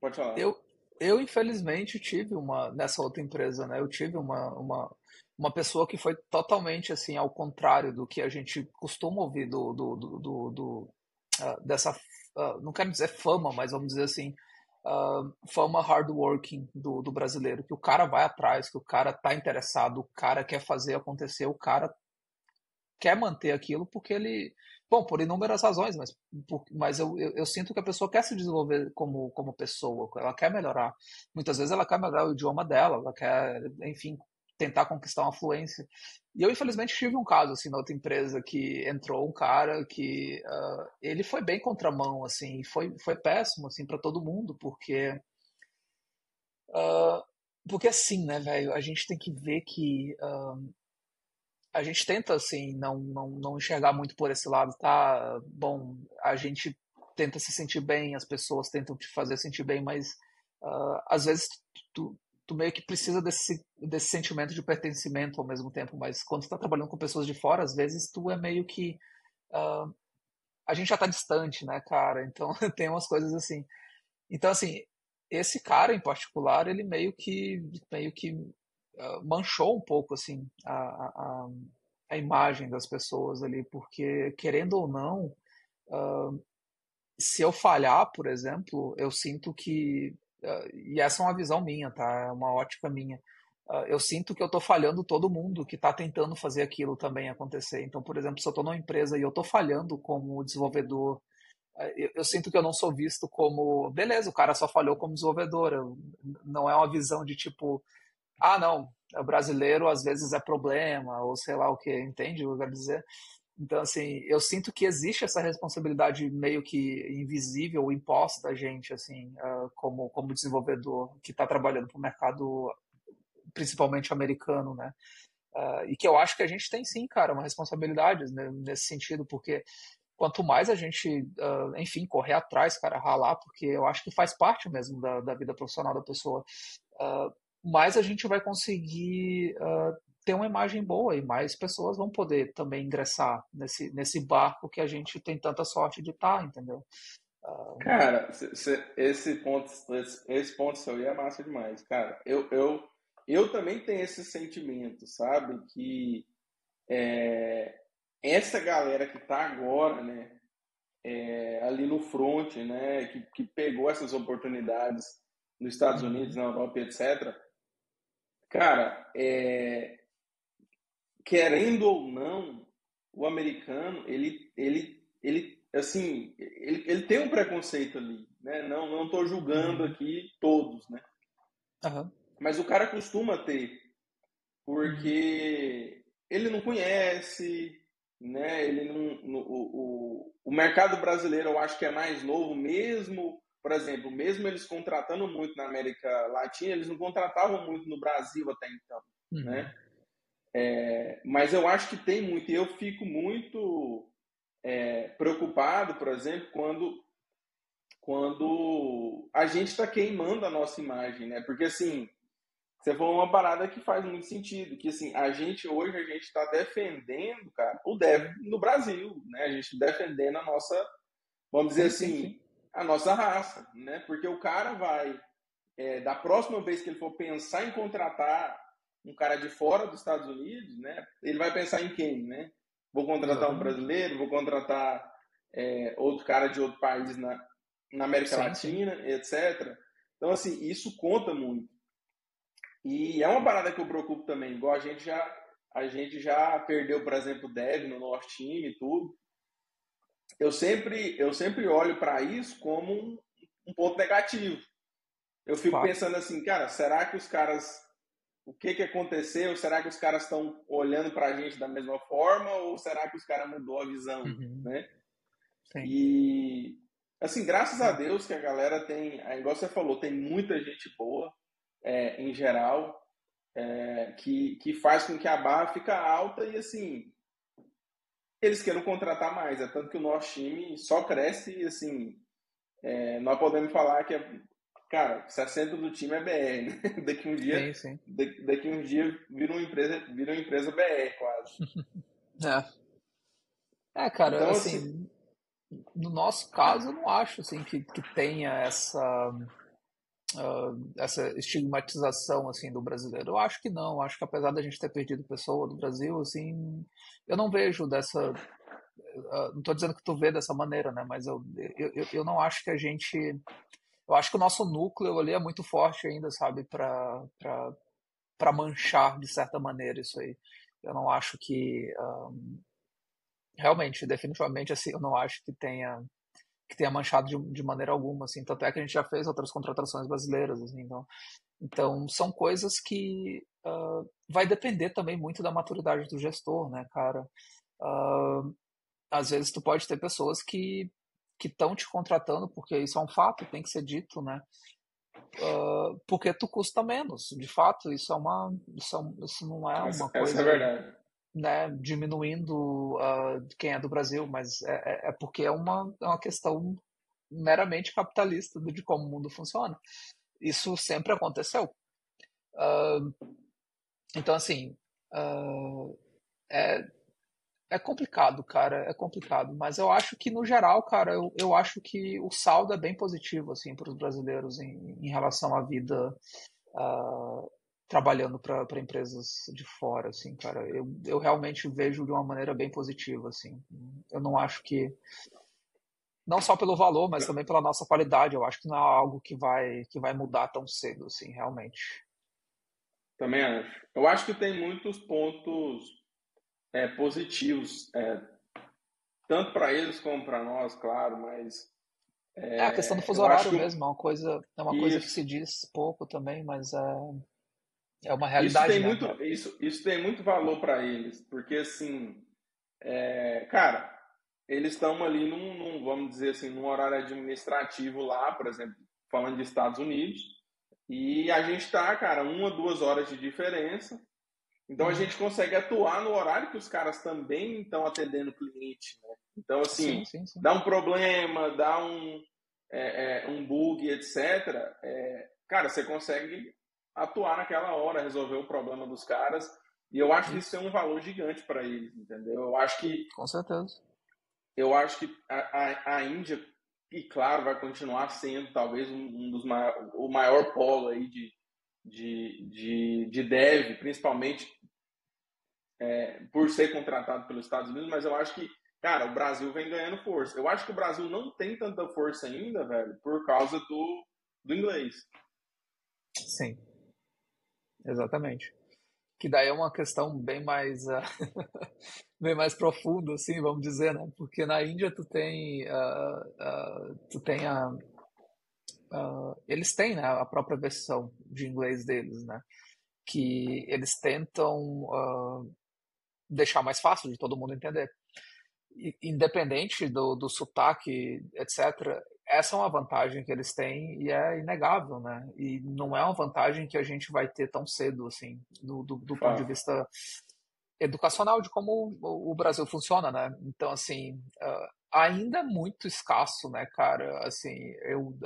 pode falar. Eu, eu infelizmente tive uma nessa outra empresa, né? Eu tive uma, uma, uma pessoa que foi totalmente assim ao contrário do que a gente costuma ouvir do, do, do, do, do uh, dessa uh, não quero dizer fama, mas vamos dizer assim uh, fama hardworking do, do brasileiro, que o cara vai atrás, que o cara tá interessado, o cara quer fazer acontecer, o cara quer manter aquilo porque ele Bom, por inúmeras razões, mas, por, mas eu, eu, eu, sinto que a pessoa quer se desenvolver como, como pessoa, ela quer melhorar. Muitas vezes ela quer melhorar o idioma dela, ela quer, enfim, tentar conquistar uma fluência. E eu, infelizmente, tive um caso, assim, na outra empresa, que entrou um cara que uh, ele foi bem contramão, assim, foi, foi péssimo, assim, para todo mundo, porque... Uh, porque assim, né, velho, a gente tem que ver que uh, a gente tenta assim não, não, não enxergar muito por esse lado, tá? Bom, a gente tenta se sentir bem, as pessoas tentam te fazer sentir bem, mas às vezes tu, tu meio que precisa desse, desse sentimento de pertencimento ao mesmo tempo, mas quando tu tá trabalhando com pessoas de fora, às vezes tu é meio que uh, a gente já tá distante, né, cara? Então tem umas coisas assim. Então assim, esse cara em particular, ele meio que meio que ah, manchou um pouco assim a, a, a, imagem das pessoas ali, porque querendo ou não, uh, se eu falhar, por exemplo, eu sinto que uh, e essa é uma visão minha, tá? É uma ótica minha. eu sinto que eu estou falhando todo mundo que está tentando fazer aquilo também acontecer. Então, por exemplo, se eu estou numa empresa e eu estou falhando como desenvolvedor eu, eu, sinto que eu não sou visto como, beleza, o cara só falhou como desenvolvedor. Eu, não é uma visão de tipo, ah, não, o brasileiro às vezes é problema, ou sei lá o que, entende o que eu quero dizer? Então, assim, eu sinto que existe essa responsabilidade meio que invisível, imposta a gente, assim, uh, como, como desenvolvedor que está trabalhando para o mercado principalmente americano, né? Uh, e que eu acho que a gente tem sim, cara, uma responsabilidade né, nesse sentido, porque quanto mais a gente, uh, enfim, correr atrás, cara, ralar, porque eu acho que faz parte mesmo da, da vida profissional da pessoa. Mais a gente vai conseguir ter uma imagem boa e mais pessoas vão poder também ingressar nesse, nesse barco que a gente tem tanta sorte de estar, tá, entendeu? Uh... Cara, esse ponto, esse ponto seu é massa demais, cara. Eu, eu, eu também tenho esse sentimento, sabe? Que é, essa galera que tá agora, né? É, ali no front, né? Que, que pegou essas oportunidades nos Estados. Unidos, na Europa, etc Cara, é... querendo ou não, o americano, ele, ele, ele assim, ele, ele tem um preconceito ali, né? Não, não tô julgando uhum. aqui todos, né? Uhum. Mas o cara costuma ter, porque uhum. ele não conhece, né? Ele não, no, o, o, o mercado brasileiro eu acho que é mais novo mesmo por exemplo, mesmo eles contratando muito na América Latina, eles não contratavam muito no Brasil até então, uhum. né? É, mas eu acho que tem muito, e eu fico muito é, preocupado, por exemplo, quando, quando a gente está queimando a nossa imagem, né? Porque assim, você falou uma parada que faz muito sentido, que assim, a gente hoje a gente está defendendo, cara, o dev no Brasil, né? A gente defendendo a nossa, vamos dizer assim, a nossa raça, né? Porque o cara vai, é, da próxima vez que ele for pensar em contratar um cara de fora dos Estados Unidos, né? Ele vai pensar em quem, né? Vou contratar um brasileiro, vou contratar é, outro cara de outro país na, na América sim, Latina, sim. etc. Então, assim, isso conta muito. E é uma parada que eu preocupo também, igual a gente já, a gente já perdeu, por exemplo, o Dev no nosso time e tudo eu sempre, eu sempre olho para isso como um, um, ponto negativo. Eu fico pensando assim, cara, será que os caras. O que, que aconteceu? Será que os caras estão olhando para a gente da mesma forma ou será que os caras mudou a visão, uhum. né? Sim. E assim, graças a Deus que a galera tem, igual você falou, tem muita gente boa é, em geral é, que, que faz com que a barra fica alta e assim eles queiram contratar mais. É tanto que o nosso time só cresce e, assim, é, nós podemos falar que, é, cara, 60% do time é BR, né? Daqui um dia, sim, sim. daqui um dia vira uma empresa, vira uma empresa BR quase. é. É, cara, então, assim, assim, no nosso caso, eu não acho, assim, que, que tenha essa uh, essa estigmatização assim do brasileiro. Eu acho que não. Acho que apesar da gente ter perdido pessoa do Brasil, assim, eu não vejo dessa. Uh, não estou dizendo que tu vê dessa maneira, né? Mas eu, eu, eu não acho que a gente. Eu acho que o nosso núcleo ali é muito forte ainda, sabe, para manchar de certa maneira isso aí. Eu não acho que um, realmente, definitivamente, assim, eu não acho que tenha que tenha manchado de, de, maneira alguma, assim, tanto é que a gente já fez outras contratações brasileiras, assim, então, então são coisas que uh, vai depender também muito da maturidade do gestor, né, cara, uh, às vezes tu pode ter pessoas que que estão te contratando porque isso é um fato, tem que ser dito, né, uh, porque tu custa menos, de fato, isso é uma, isso, é, isso não é uma essa, coisa... Essa é verdade né, diminuindo uh, quem é do Brasil, mas é, é, é porque é uma, é uma questão meramente capitalista de como o mundo funciona. Isso sempre aconteceu. Uh, então, assim, é, é complicado, cara, é complicado. Mas eu acho que, no geral, cara, eu, eu acho que o saldo é bem positivo, assim, para os brasileiros em, em relação à vida uh, trabalhando para empresas de fora, assim, cara. Eu, eu realmente vejo de uma maneira bem positiva, assim. Eu não acho que não só pelo valor, mas também pela nossa qualidade. Eu acho que não é algo que vai que vai mudar tão cedo, assim, realmente. Também acho. Eu acho que tem muitos pontos é, positivos, é, tanto para eles como para nós, claro, mas é, é, a questão do fuso horário que... mesmo, é uma coisa, é uma coisa que se diz pouco também, mas é é uma realidade. Isso tem, né? muito, isso, isso tem muito valor para eles, porque assim, é, cara, eles estão ali num, num, vamos dizer assim, num horário administrativo lá, por exemplo, falando de Estados Unidos, e a gente está, cara, uma, duas horas de diferença. Então a uhum. gente consegue atuar no horário que os caras também estão atendendo o cliente. Né? Então, assim, sim, sim, sim. dá um problema, dá um, é, é, um bug, etc. É, cara, você consegue atuar naquela hora, resolver o problema dos caras. E eu acho que isso é um valor gigante para eles, entendeu? Eu acho que. Com certeza. Eu acho que a, a, a Índia, e claro, vai continuar sendo talvez um, um dos maior, o maior polo aí de, de, de, de dev, principalmente é, por ser contratado pelos Estados Unidos, mas eu acho que, cara, o Brasil vem ganhando força. Eu acho que o Brasil não tem tanta força ainda, velho, por causa do, do inglês. Sim. Exatamente. Que daí é uma questão bem mais uh, bem mais profunda, assim, vamos dizer, né? Porque na Índia tu tem uh, uh, tu tem a eles têm né, a própria versão de inglês deles, né? Que eles tentam deixar mais fácil de todo mundo entender. Independente do, do sotaque, etc., essa é uma vantagem que eles têm e é inegável, né? E não é uma vantagem que a gente vai ter tão cedo, assim, do, do, do ponto de vista educacional de como o Brasil funciona, né? Então, assim, uh, ainda é muito escasso, né, cara? Assim, eu,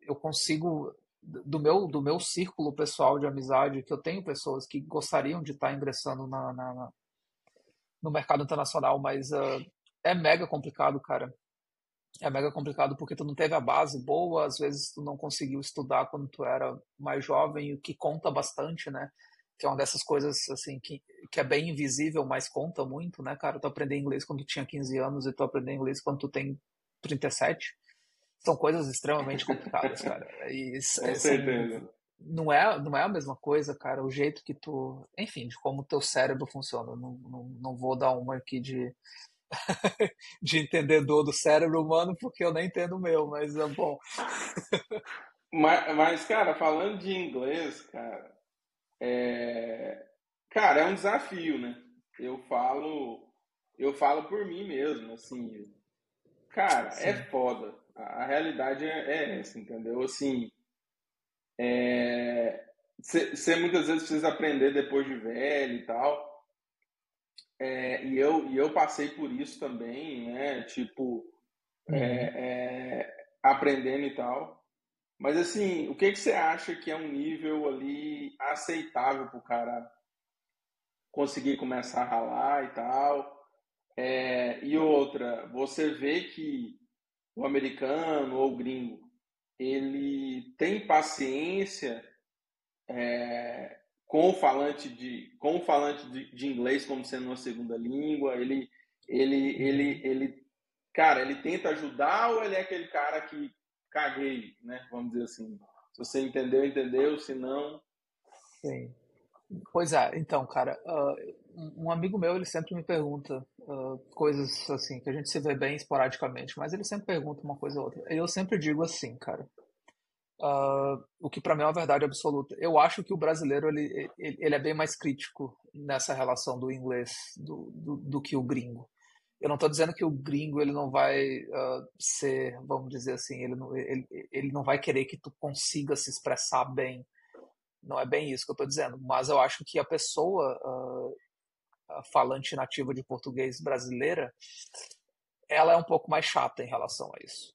eu consigo do meu do meu círculo pessoal de amizade que eu tenho pessoas que gostariam de estar ingressando na, na no mercado internacional, mas uh, é mega complicado, cara é mega complicado porque tu não teve a base boa, às vezes tu não conseguiu estudar quando tu era mais jovem, o que conta bastante, né? Que é uma dessas coisas, assim, que, que é bem invisível, mas conta muito, né, cara? Tu aprender inglês quando tu tinha 15 anos e tu aprender inglês quando tu tem 37. São coisas extremamente complicadas, cara. E, Com assim, certeza. Não é, não é a mesma coisa, cara, o jeito que tu. Enfim, de como o teu cérebro funciona. Não, não, não vou dar uma aqui de de entendedor do cérebro humano, porque eu nem entendo o meu, mas é bom. mas, mas, cara, falando de inglês, cara, é... cara, é um desafio, né? Eu falo, eu falo por mim mesmo, assim, cara, é Sim. é foda. A, a realidade é, é, essa, entendeu? Assim, você é... muitas vezes precisa aprender depois de velho e tal. É, e, eu, e eu passei por isso também, né? Tipo, é, uhum. é, aprendendo e tal. Mas assim, o que, que você acha que é um nível ali aceitável para o cara conseguir começar a ralar e tal? É, e outra, você vê que o americano ou o gringo, ele tem paciência é, com o falante de com o falante de, de, inglês como sendo uma segunda língua ele ele ele ele cara ele tenta ajudar ou ele é aquele cara que caguei né? Vamos dizer assim. Se você entendeu entendeu se não. Sim. Pois é então cara uh, um amigo meu ele sempre me pergunta uh, coisas assim que a gente se vê bem esporadicamente mas ele sempre pergunta uma coisa ou outra eu sempre digo assim cara Uh, o que para mim é uma verdade absoluta. Eu acho que o brasileiro ele, ele, ele é bem mais crítico nessa relação do inglês do, do, do que o gringo. Eu não estou dizendo que o gringo ele não vai uh, ser, vamos dizer assim, ele não, ele, ele não vai querer que tu consiga se expressar bem. Não é bem isso que eu estou dizendo. Mas eu acho que a pessoa falante nativa de português brasileira, ela é um pouco mais chata em relação a isso.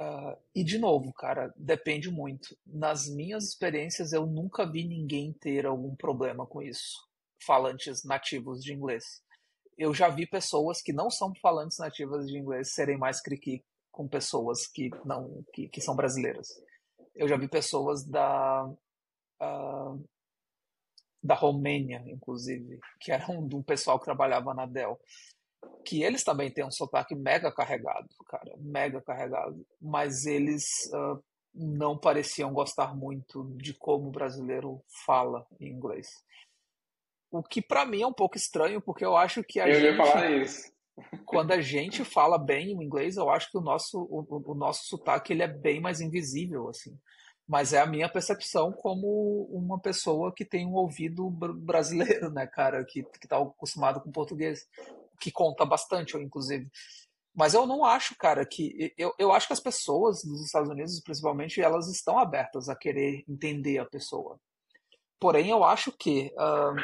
Uh, e de novo, cara, depende muito. Nas minhas experiências, eu nunca vi ninguém ter algum problema com isso. Falantes nativos de inglês. Eu já vi pessoas que não são falantes nativas de inglês serem mais criqui com pessoas que não que, que são brasileiras. Eu já vi pessoas da uh, da Romênia, inclusive, que eram um, um pessoal que trabalhava na Dell que eles também têm um sotaque mega carregado, cara, mega carregado, mas eles uh, não pareciam gostar muito de como o brasileiro fala em inglês. O que para mim é um pouco estranho, porque eu acho que a eu gente. Ia falar isso. Quando a gente fala bem o inglês, eu acho que o nosso, o, o nosso sotaque ele é bem mais invisível, assim. Mas é a minha percepção como uma pessoa que tem um ouvido brasileiro, né, cara, que, que tá acostumado com português que conta bastante, inclusive. Mas eu não acho, cara, que. Eu, eu acho que as pessoas dos Estados Unidos, principalmente, elas estão abertas a querer entender a pessoa. Porém, eu acho que. Uh,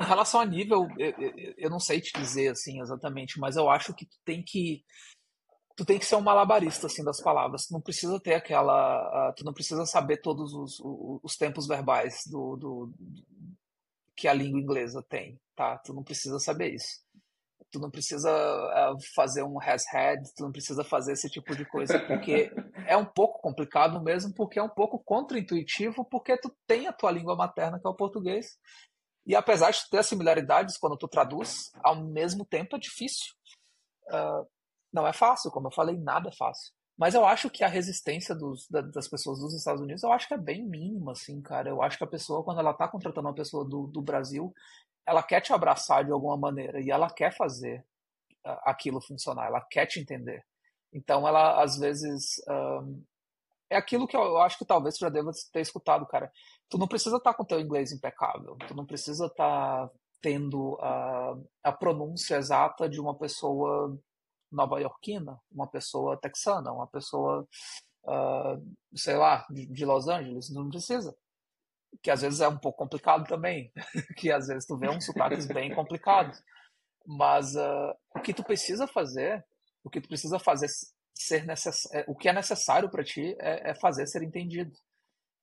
em relação a nível, eu, eu, eu, não sei te dizer assim exatamente, mas eu acho que tu tem que. Tu tem que ser um malabarista assim das palavras. Tu não precisa ter aquela. Uh, tu não precisa saber todos os, os, os tempos verbais do, do, do, que a língua inglesa tem, tá? Tu não precisa saber isso tu não precisa uh, fazer um has had, tu não precisa fazer esse tipo de coisa, porque é um pouco complicado mesmo, porque é um pouco contraintuitivo, porque tu tem a tua língua materna, que é o português, e apesar de ter similaridades quando tu traduz, ao mesmo tempo é difícil. Uh, não é fácil, como eu falei, nada é fácil. Mas eu acho que a resistência dos, das pessoas dos Estados Unidos, eu acho que é bem mínima, assim, cara. Eu acho que a pessoa, quando ela tá contratando uma pessoa do, do Brasil, ela quer te abraçar de alguma maneira e ela quer fazer uh, aquilo funcionar, ela quer te entender. Então, ela, às vezes, um, é aquilo que eu, acho que talvez você já deva ter escutado, cara. Tu não precisa estar tá com teu inglês impecável, tu não precisa estar tá tendo uh, a pronúncia exata de uma pessoa nova-iorquina, uma pessoa texana, uma pessoa, uh, sei lá, de, de, Los Angeles, não precisa. Que às vezes é um pouco complicado também, que às vezes tu vê uns sotaques bem complicados. Mas uh, o que tu precisa fazer, o que tu precisa fazer ser necess... É, o que é necessário para ti é, é fazer ser entendido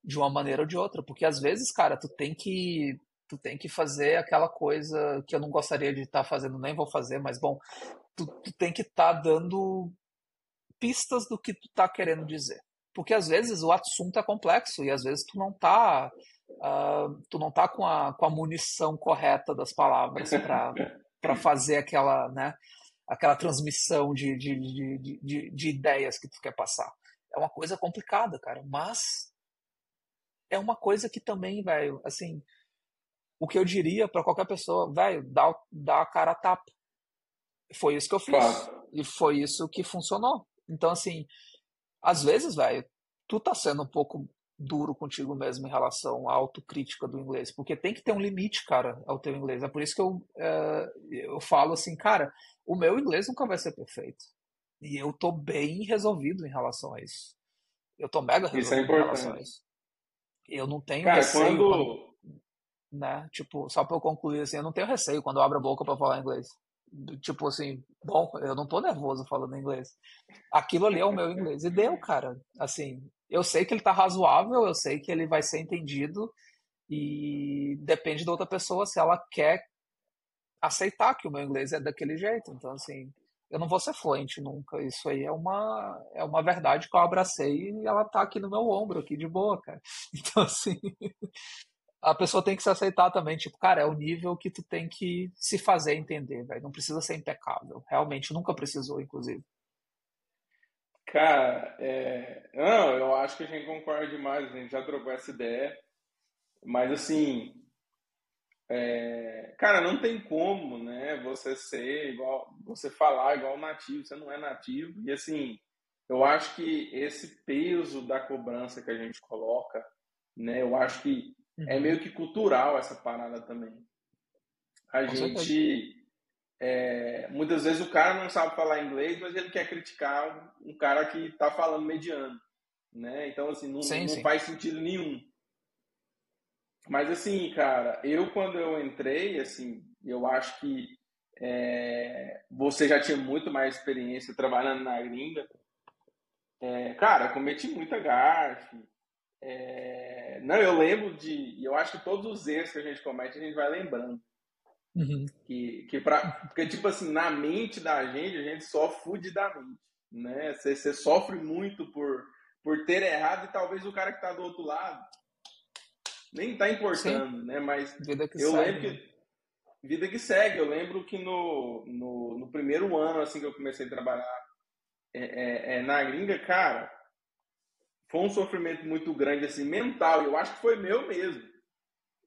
de uma maneira ou de outra, porque às vezes, cara, tu tem que tu tem que fazer aquela coisa que eu não gostaria de estar tá fazendo, nem vou fazer, mas bom, tu, tu tem que estar tá dando pistas do que tu tá querendo dizer. Porque às vezes o assunto é complexo e às vezes tu não tá uh, tu não tá com a, com a munição correta das palavras para fazer aquela, né, aquela transmissão de, de, de, de, de ideias que tu quer passar. É uma coisa complicada, cara, mas é uma coisa que também, velho, assim, o que eu diria para qualquer pessoa, velho, dá, dá a cara a tapa. Foi isso que eu fiz. Claro. E foi isso que funcionou. Então, assim, às vezes, velho, tu tá sendo um pouco duro contigo mesmo em relação à autocrítica do inglês, porque tem que ter um limite, cara, ao teu inglês. É por isso que eu, é, eu falo assim, cara, o meu inglês nunca vai ser perfeito. E eu tô bem resolvido em relação a isso. Eu tô mega resolvido isso é importante. em relação a isso. Eu não tenho cara, receio quando... quando... né? Tipo, só pra eu concluir assim, eu não tenho receio quando eu abro a boca para falar inglês tipo assim, bom, eu não tô nervoso falando inglês. Aquilo ali é o meu inglês. E deu, cara. Assim, eu sei que ele tá razoável, eu sei que ele vai ser entendido e depende da outra pessoa se ela quer aceitar que o meu inglês é daquele jeito. Então, assim, eu não vou ser fluente nunca. Isso aí é uma, é uma verdade que eu abracei e ela tá aqui no meu ombro, aqui de boa, cara. Então, assim, a pessoa tem que se aceitar também. Tipo, cara, é o nível que tu tem que se fazer entender, velho. Não precisa ser impecável. Realmente, nunca precisou, inclusive. Cara, é... não, eu acho que a gente concorda demais, a gente já trocou essa ideia. Mas, assim, é... cara, não tem como, né, você ser igual, você falar igual nativo, você não é nativo. E, assim, eu acho que esse peso da cobrança que a gente coloca, né, eu acho que uhum. é meio que cultural essa parada também. A Com gente. É, muitas vezes o cara não sabe falar inglês, mas ele quer criticar um cara que está falando mediano. Né? Então, assim, não, sim, não sim. faz sentido nenhum. Mas, assim, cara, eu quando eu entrei, assim, eu acho que é, você já tinha muito mais experiência trabalhando na gringa. É, cara, cometi muita gafe, é... Não, eu lembro de. Eu acho que todos os erros que a gente comete, a gente vai lembrando. Uhum. Que, que pra, porque, tipo assim, na mente da gente, a gente sofre fudidamente. Né? Você, você sofre muito por, por ter errado e talvez o cara que tá do outro lado nem tá importando, Sim. né? Mas eu segue, lembro que. Né? Vida que segue. Eu lembro que no, no, no primeiro ano assim que eu comecei a trabalhar é, é, é, na gringa, cara, foi um sofrimento muito grande, assim, mental. Eu acho que foi meu mesmo.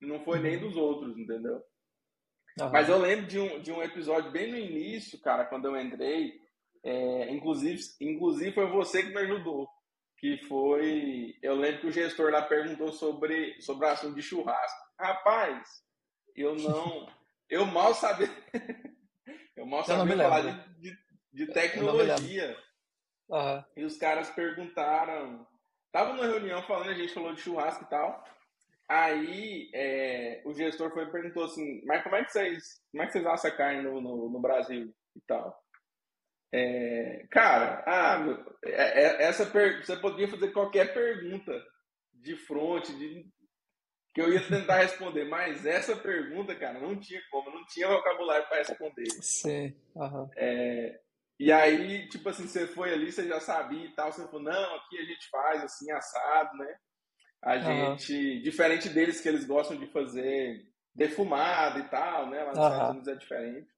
Não foi nem uhum. dos outros, entendeu? Uhum. Mas eu lembro de um, de um episódio bem no início, cara, quando eu entrei. É, inclusive, inclusive foi você que me ajudou. Que foi. Eu lembro que o gestor lá perguntou sobre, sobre o assunto de churrasco. Rapaz, eu não. eu mal sabia. eu mal sabia falar de, de, de tecnologia. Uhum. E os caras perguntaram Tava numa reunião falando, a gente falou de churrasco e tal. Aí é, o gestor foi e perguntou assim, mas como é que vocês, como é que vocês assam carne no, no, no Brasil e tal? É, cara, ah, meu, é, é, essa per, você poderia fazer qualquer pergunta de frente, de, que eu ia tentar responder, mas essa pergunta, cara, não tinha como, não tinha vocabulário para responder. Sim. Uhum. É, e aí, tipo assim, você foi ali, você já sabia e tal, você falou, não, aqui a gente faz assim, assado, né? A uhum. gente, diferente deles que eles gostam de fazer defumado e tal, né? Lá nos uhum. Estados Unidos é diferente.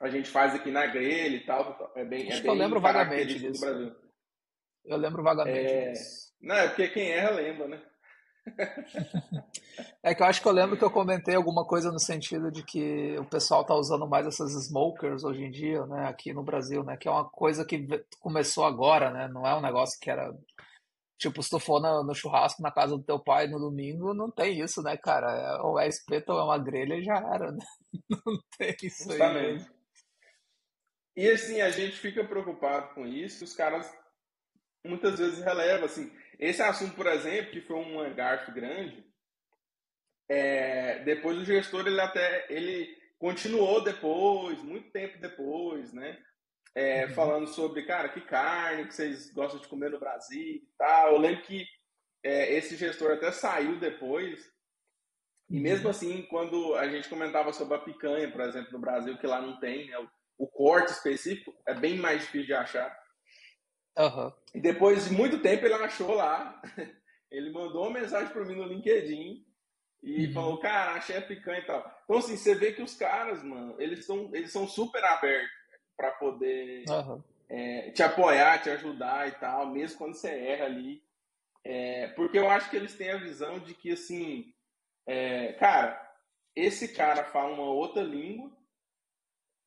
A gente faz aqui na grelha e tal, é bem, Acho é bem eu lembro vagamente disso. Eu lembro vagamente é... disso. Não, é porque quem erra lembra, né? É que eu acho que eu lembro que eu comentei alguma coisa no sentido de que o pessoal tá usando mais essas smokers hoje em dia, né, aqui no Brasil, né, que é uma coisa que começou agora, né, não é um negócio que era tipo, se tu for no, no churrasco na casa do teu pai no domingo, não tem isso, né, cara, é, ou é espeto ou é uma grelha e já era, né? não tem isso Justamente. aí. E assim, a gente fica preocupado com isso, os caras muitas vezes relevam, assim, esse assunto, por exemplo, que foi um garfo grande, é, depois o gestor ele até ele continuou depois, muito tempo depois, né? É, uhum. Falando sobre, cara, que carne que vocês gostam de comer no Brasil e tal. Eu lembro que é, esse gestor até saiu depois. E uhum. mesmo assim, quando a gente comentava sobre a picanha, por exemplo, no Brasil, que lá não tem, né? O, o corte específico é bem mais difícil de achar. Uhum. E depois de muito tempo ele achou lá, ele mandou uma mensagem para mim no LinkedIn e uhum. falou, cara, achei a picanha e tal. Então, assim, você vê que os caras, mano, eles são, eles são super abertos para poder uhum. é, te apoiar, te ajudar e tal, mesmo quando você erra ali. É, porque eu acho que eles têm a visão de que, assim, é, cara, esse cara fala uma outra língua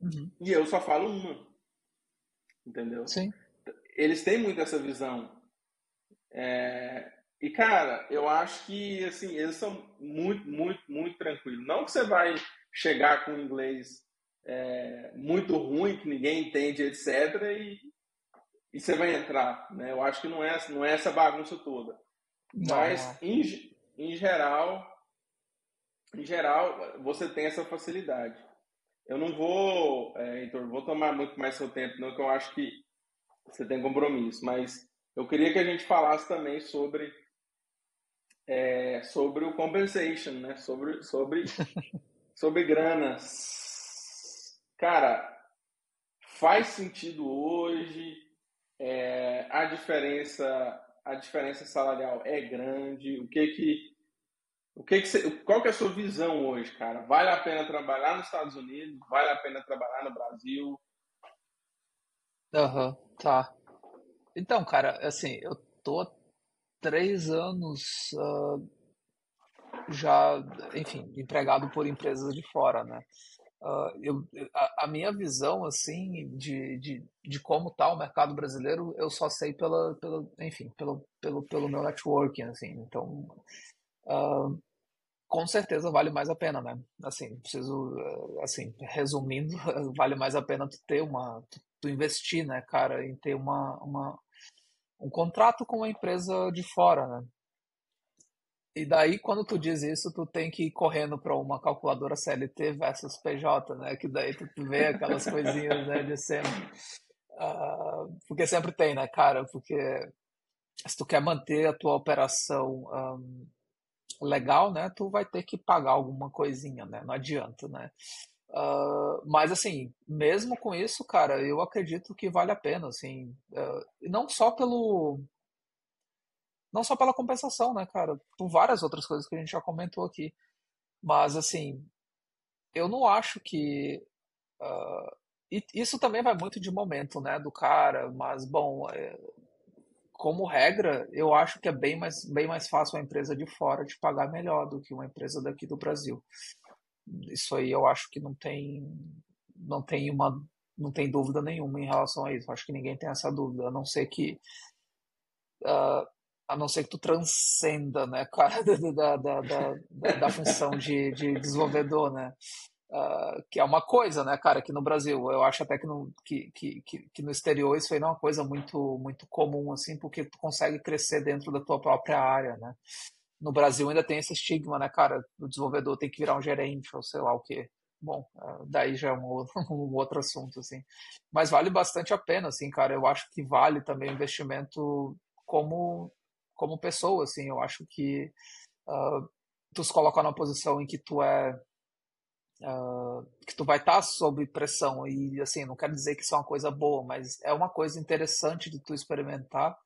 uhum. e eu só falo uma. Entendeu? Sim eles têm muito essa visão. É, e, cara, eu acho que, assim, eles são muito, muito, muito tranquilos. Não que você vai chegar com inglês é, muito ruim, que ninguém entende, etc., e, e você vai entrar, né? Eu acho que não é, não é essa bagunça toda. Não. Mas, em, em geral, em geral, você tem essa facilidade. Eu não vou, é, Heitor, vou tomar muito mais seu tempo, não, que eu acho que você tem compromisso, mas eu queria que a gente falasse também sobre é, sobre o compensation, né? Sobre sobre sobre grana. Cara, faz sentido hoje? É, a diferença a diferença salarial é grande? O que que o que que você, qual que é a sua visão hoje, cara? Vale a pena trabalhar nos Estados Unidos? Vale a pena trabalhar no Brasil? Aham, tá. Então, cara, assim, eu tô três anos uh, já, enfim, empregado por empresas de fora, né? Uh, eu, a, a, minha visão, assim, de, de, de como está o mercado brasileiro, eu só sei pela, pela enfim, pelo, pelo, pelo meu networking, assim. Então, uh, com certeza vale mais a pena, né? Assim, preciso, assim, resumindo, vale mais a pena tu ter uma, tu, tu investir, né, cara, em ter uma, uma, um contrato com uma empresa de fora, né? E daí, quando tu diz isso, tu tem que ir correndo para uma calculadora CLT versus PJ, né? Que daí tu vê aquelas coisinhas, né, de sempre. Uh, porque sempre tem, né, cara? Porque se tu quer manter a tua operação um, legal, né, tu vai ter que pagar alguma coisinha, né? Não adianta, né? Uh, mas assim, mesmo com isso, cara, eu acredito que vale a pena, assim, uh, não só pelo não só pela compensação, né, cara? Por várias outras coisas que a gente já comentou aqui. Mas, assim, eu não acho que. Uh, isso também vai muito de momento, né, do cara, mas, bom, é, como regra, eu acho que é bem mais, bem mais fácil uma empresa de fora te pagar melhor do que uma empresa daqui do Brasil. Isso aí eu acho que não tem, não tem uma, não tem dúvida nenhuma em relação a isso. Acho que ninguém tem essa dúvida, a não ser que uh, a não ser que tu transcenda, né, cara, da, da, da, da, função de, de desenvolvedor, né, uh, que é uma coisa, né, cara, aqui no Brasil, eu acho até que no, que, que, que, no exterior isso aí não é uma coisa muito, muito comum, assim, porque tu consegue crescer dentro da tua própria área, né, no Brasil ainda tem esse estigma, né, cara, o desenvolvedor tem que virar um gerente, ou sei lá o quê, bom, uh, daí já é um, um outro assunto, assim, mas vale bastante a pena, assim, cara, eu acho que vale também o investimento como como pessoa, assim, eu acho que uh, tu se coloca numa posição em que tu é uh, que tu vai estar tá sob pressão e assim, não quero dizer que isso é uma coisa boa, mas é uma coisa interessante de tu experimentar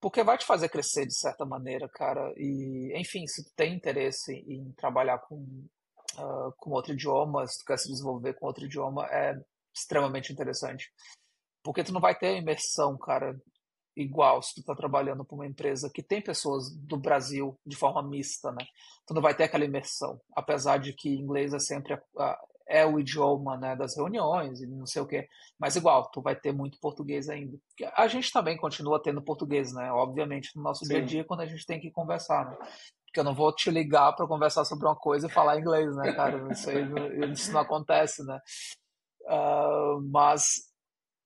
porque vai te fazer crescer de certa maneira, cara. E, enfim, se tu tem interesse em trabalhar com, uh, com outro idioma, se tu quer se desenvolver com outro idioma, é extremamente interessante. Porque tu não vai ter imersão, cara, igual se tu está trabalhando para uma empresa que tem pessoas do Brasil de forma mista, né? Tu não vai ter aquela imersão, apesar de que inglês é sempre a, é o idioma né, das reuniões e não sei o quê, mas igual, tu vai ter muito português ainda. A gente também continua tendo português, né? Obviamente, no nosso Sim. dia a dia, quando a gente tem que conversar, né? Porque eu não vou te ligar para conversar sobre uma coisa e falar inglês, né, cara? Isso, aí, isso não acontece, né? Uh, mas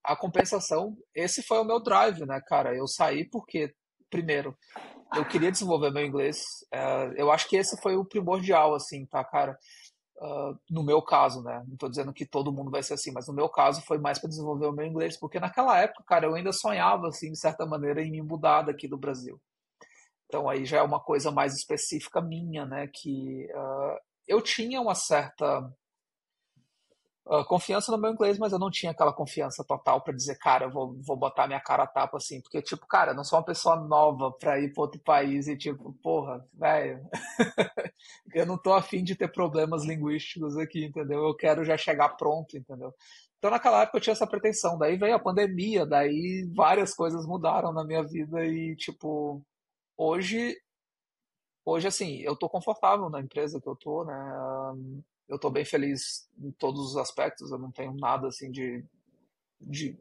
a compensação, esse foi o meu drive, né, cara? Eu saí porque, primeiro, eu queria desenvolver meu inglês. Uh, eu acho que esse foi o primordial, assim, tá, cara? Uh, no meu caso, né? Não tô dizendo que todo mundo vai ser assim, mas no meu caso foi mais para desenvolver o meu inglês, porque naquela época, cara, eu ainda sonhava, assim, de certa maneira, em me mudar daqui do Brasil. Então aí já é uma coisa mais específica minha, né? Que uh, eu tinha uma certa uh, confiança no meu inglês, mas eu não tinha aquela confiança total para dizer, cara, eu vou, vou botar minha cara a tapa assim, porque, tipo, cara, eu não sou uma pessoa nova para ir para outro país e, tipo, porra, velho, eu não tô afim de ter problemas linguísticos aqui, entendeu? Eu quero já chegar pronto, entendeu? Então, naquela época eu tinha essa pretensão. Daí veio a pandemia, daí várias coisas mudaram na minha vida e, tipo, hoje hoje assim eu tô confortável na empresa que eu tô né eu estou bem feliz em todos os aspectos, eu não tenho nada assim de, de,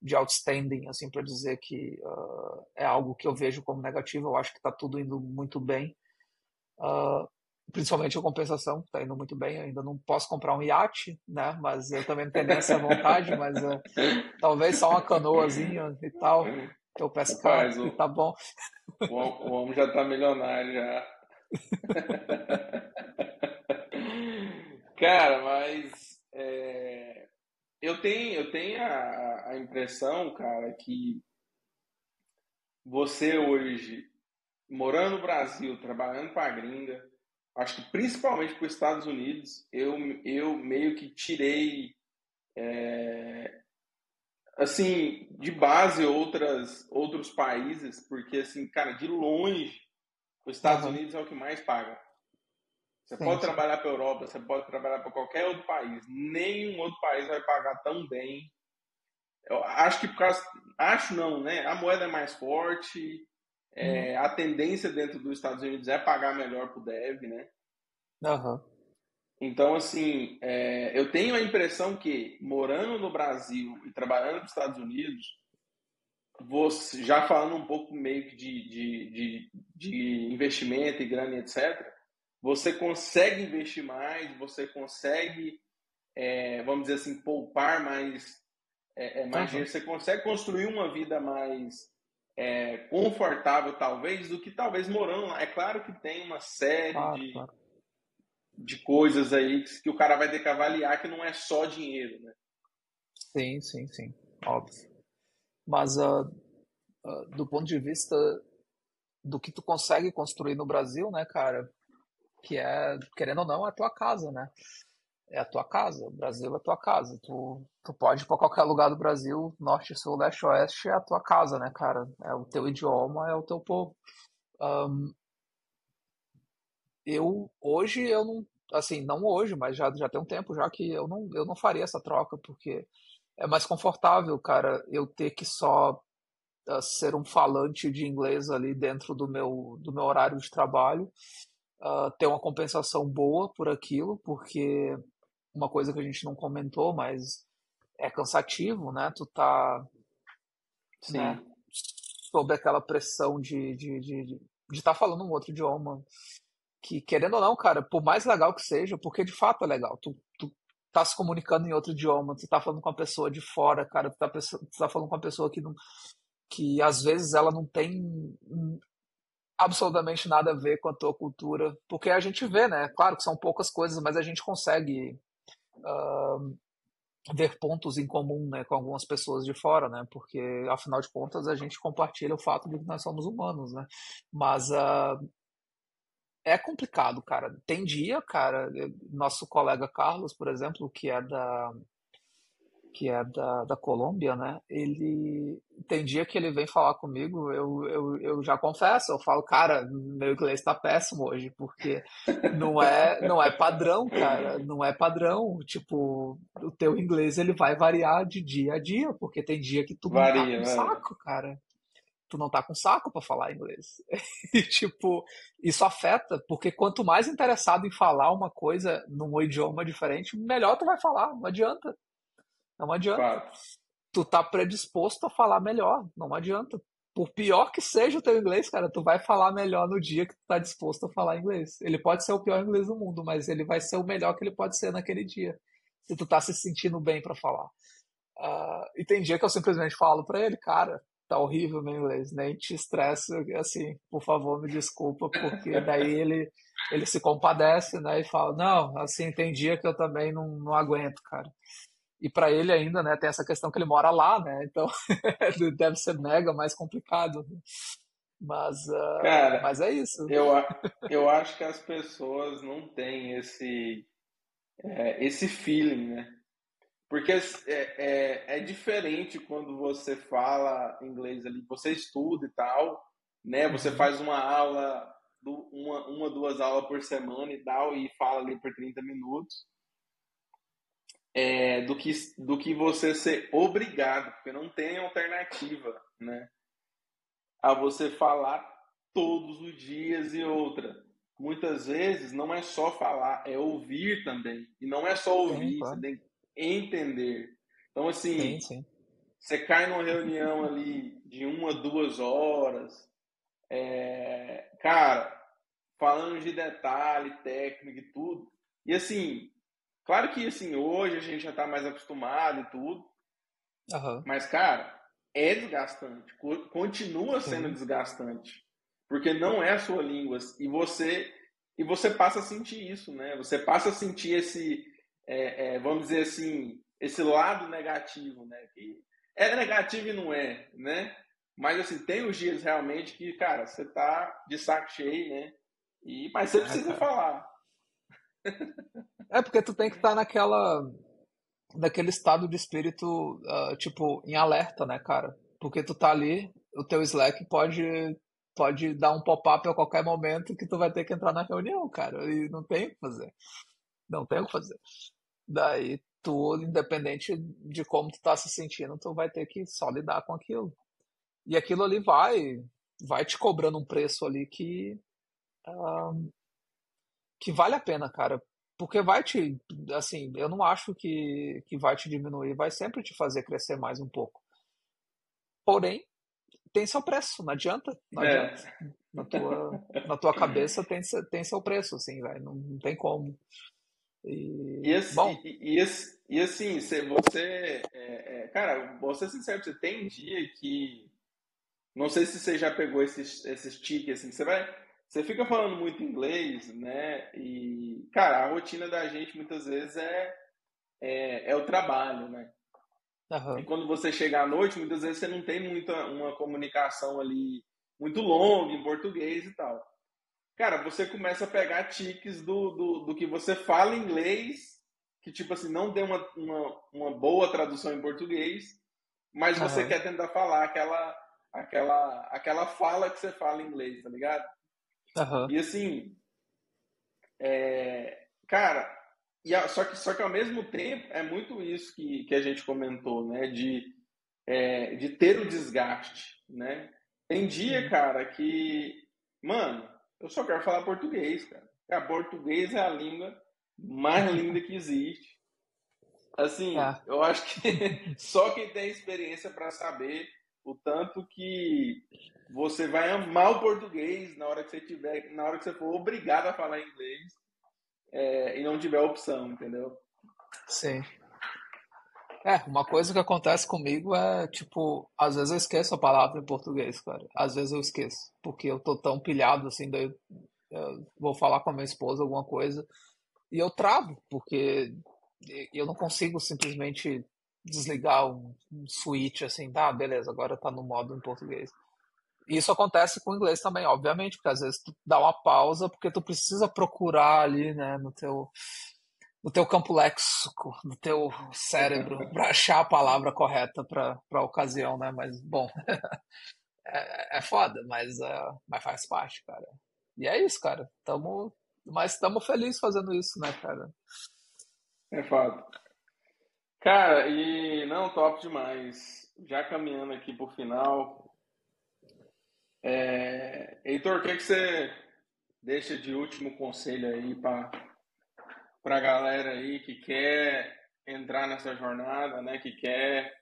de outstanding assim para dizer que uh, é algo que eu vejo como negativo, eu acho que está tudo indo muito bem. Uh, principalmente a compensação, está indo muito bem. Eu ainda não posso comprar um iate, né? Mas eu também não tenho essa vontade, mas uh, talvez só uma canoazinha e tal, que eu pescar Rapaz, e tá bom. O, o homem já está milionário já. Cara, mas é, eu tenho, eu tenho a, a impressão, cara, que você hoje, morando no Brasil, trabalhando para a gringa, acho que principalmente para os Estados Unidos, eu, eu meio que tirei é, assim, de base outras outros países, porque assim, cara, de longe, os Estados uhum. Unidos é o que mais paga. Você sim, pode trabalhar para a Europa, você pode trabalhar para qualquer outro país, nenhum outro país vai pagar tão bem. Eu acho que por causa, acho não, né? A moeda é mais forte, é, hum. a tendência dentro dos Estados Unidos é pagar melhor para o dev, né? Uhum. Então, assim, é, eu tenho a impressão que, morando no Brasil e trabalhando nos Estados Unidos, você, já falando um pouco meio que de, de, de, de investimento e grana, etc., você consegue investir mais, você consegue, é, vamos dizer assim, poupar mais, é, é mais uhum. você consegue construir uma vida mais é, confortável, talvez, do que talvez morando lá. É claro que tem uma série de, claro de coisas aí que, que o cara vai ter que avaliar que não é só dinheiro, né? Sim, sim, sim, óbvio. Mas uh, uh, do ponto de vista do que tu consegue construir no Brasil, né, cara, que é, querendo ou não, é a tua casa, né? É a tua casa, o Brasil é a tua casa. Tu, tu pode ir para qualquer lugar do Brasil, norte, sul, leste, oeste, é a tua casa, né, cara? É o teu idioma, é o teu povo. Um, eu hoje eu não assim não hoje mas já já tem um tempo já que eu não eu não faria essa troca porque é mais confortável cara eu ter que só uh, ser um falante de inglês ali dentro do meu do meu horário de trabalho uh, ter uma compensação boa por aquilo porque uma coisa que a gente não comentou mas é cansativo né tu tá Sim. Né, sob aquela pressão de de de, de estar tá falando um outro idioma que, querendo ou não, cara, por mais legal que seja, porque de fato é legal, tu, tu tá se comunicando em outro idioma, tu tá falando com uma pessoa de fora, cara, tu tá, tu tá falando com uma pessoa que, não, que às vezes ela não tem absolutamente nada a ver com a tua cultura, porque a gente vê, né, claro que são poucas coisas, mas a gente consegue uh, ver pontos em comum, né, com algumas pessoas de fora, né, porque afinal de contas a gente compartilha o fato de que nós somos humanos, né, mas uh, é complicado, cara. Tem dia, cara, nosso colega Carlos, por exemplo, que é da que é da, da Colômbia, né? Ele tem dia que ele vem falar comigo, eu, eu, eu já confesso, eu falo, cara, meu inglês está péssimo hoje, porque não é não é padrão, cara, não é padrão. Tipo, o teu inglês ele vai variar de dia a dia, porque tem dia que tu Varia, não tá com saco, cara tu não tá com saco para falar inglês. e, tipo, isso afeta, porque quanto mais interessado em falar uma coisa num idioma diferente, melhor tu vai falar. Não adianta. Não adianta. Claro. Tu tá predisposto a falar melhor. Não adianta. Por pior que seja o teu inglês, cara, tu vai falar melhor no dia que tu tá disposto a falar inglês. Ele pode ser o pior inglês do mundo, mas ele vai ser o melhor que ele pode ser naquele dia. Se tu tá se sentindo bem para falar. Uh, e tem dia que eu simplesmente falo para ele, cara, tá horrível meu inglês, nem te estressa, assim, por favor, me desculpa, porque daí ele, ele se compadece, né, e fala, não, assim, tem dia que eu também não, não aguento, cara. E para ele ainda, né, tem essa questão que ele mora lá, né, então deve ser mega mais complicado. Mas, uh, cara, mas é isso. Eu, eu acho que as pessoas não têm esse, é, esse feeling, né? Porque é, é, é, diferente quando você fala inglês ali, você estuda e tal, né? Você uhum. faz uma aula, uma, uma, duas aulas por semana e tal, e fala ali por 30 minutos. É, do, que, do que você ser obrigado, porque não tem alternativa, né? A você falar todos os dias e outra. Muitas vezes não é só falar, é ouvir também. E não é só ouvir, Sim, claro. você tem entender. Então, assim, sim, sim. você cai numa reunião ali de uma, duas horas, é, cara, falando de detalhe, técnico e tudo. E assim, claro que assim, hoje a gente já está mais acostumado e tudo. Uhum. Mas, cara, é desgastante. Continua sendo sim. desgastante. Porque não é a sua língua. E você, e você passa a sentir isso, né? Você passa a sentir esse, é, é, vamos dizer assim, esse lado negativo, né? Que é negativo e não é, né? Mas assim, tem os dias realmente que, cara, você tá de saco cheio, né? E, mas você é, precisa cara. falar. É porque tu tem que estar tá naquela daquele estado de espírito, uh, tipo, em alerta, né, cara? Porque tu tá ali, o teu Slack pode pode dar um pop-up a qualquer momento que tu vai ter que entrar na reunião, cara, e não tem o que fazer. Não tem o que fazer. Daí tu, independente de como tu tá se sentindo, tu vai ter que só lidar com aquilo. E aquilo ali vai vai te cobrando um preço ali que uh, que vale a pena, cara. Porque vai te, assim, eu não acho que, que vai te diminuir, vai sempre te fazer crescer mais um pouco. Porém, tem seu preço, não adianta. Não é. adianta. Na, tua, na tua cabeça tem, tem seu preço, assim, velho. Não, não tem como. E, e, assim, bom. E, e, assim, você. É, é, cara, vou ser sincero, você tem dia que. Não sei se você já pegou esses, esses tiques, assim, você vai. Você fica falando muito inglês, né? E, cara, a rotina da gente muitas vezes é, é, é o trabalho, né? Uhum. E quando você chega à noite, muitas vezes você não tem muita uma comunicação ali muito longa em português e tal. Cara, você começa a pegar tiques do, do, do que você fala em inglês, que tipo assim, não tem uma, uma, uma boa tradução em português, mas uhum. você quer tentar falar aquela, aquela, aquela fala que você fala em inglês, tá ligado? Uhum. E assim, é, cara, e a, só, que, só que ao mesmo tempo é muito isso que, que a gente comentou, né? De, é, de ter o desgaste, né? Tem dia, cara, que, mano, eu só quero falar português, cara. A português é a língua mais linda que existe. Assim, é. eu acho que só quem tem experiência para saber o tanto que você vai amar o português na hora que você tiver, na hora que você for obrigado a falar inglês é, e não tiver opção, entendeu? Sim. É, uma coisa que acontece comigo é, tipo, às vezes eu esqueço a palavra em português, cara. Às vezes eu esqueço, porque eu tô tão pilhado assim, daí eu vou falar com a minha esposa alguma coisa e eu travo, porque eu não consigo simplesmente desligar um, um switch assim, tá, beleza, agora tá no modo em português. Isso acontece com o inglês também, obviamente, porque às vezes tu dá uma pausa porque tu precisa procurar ali, né, no teu no teu campo léxico, no teu cérebro, para achar a palavra correta para a ocasião, né? Mas, bom, é, é foda, mas, uh, mas faz parte, cara. E é isso, cara. Tamo, mas estamos felizes fazendo isso, né, cara? É fato. Cara, e não, top demais. Já caminhando aqui pro final, é... Heitor, o que, que você deixa de último conselho aí para a galera aí que quer entrar nessa jornada, né? Que quer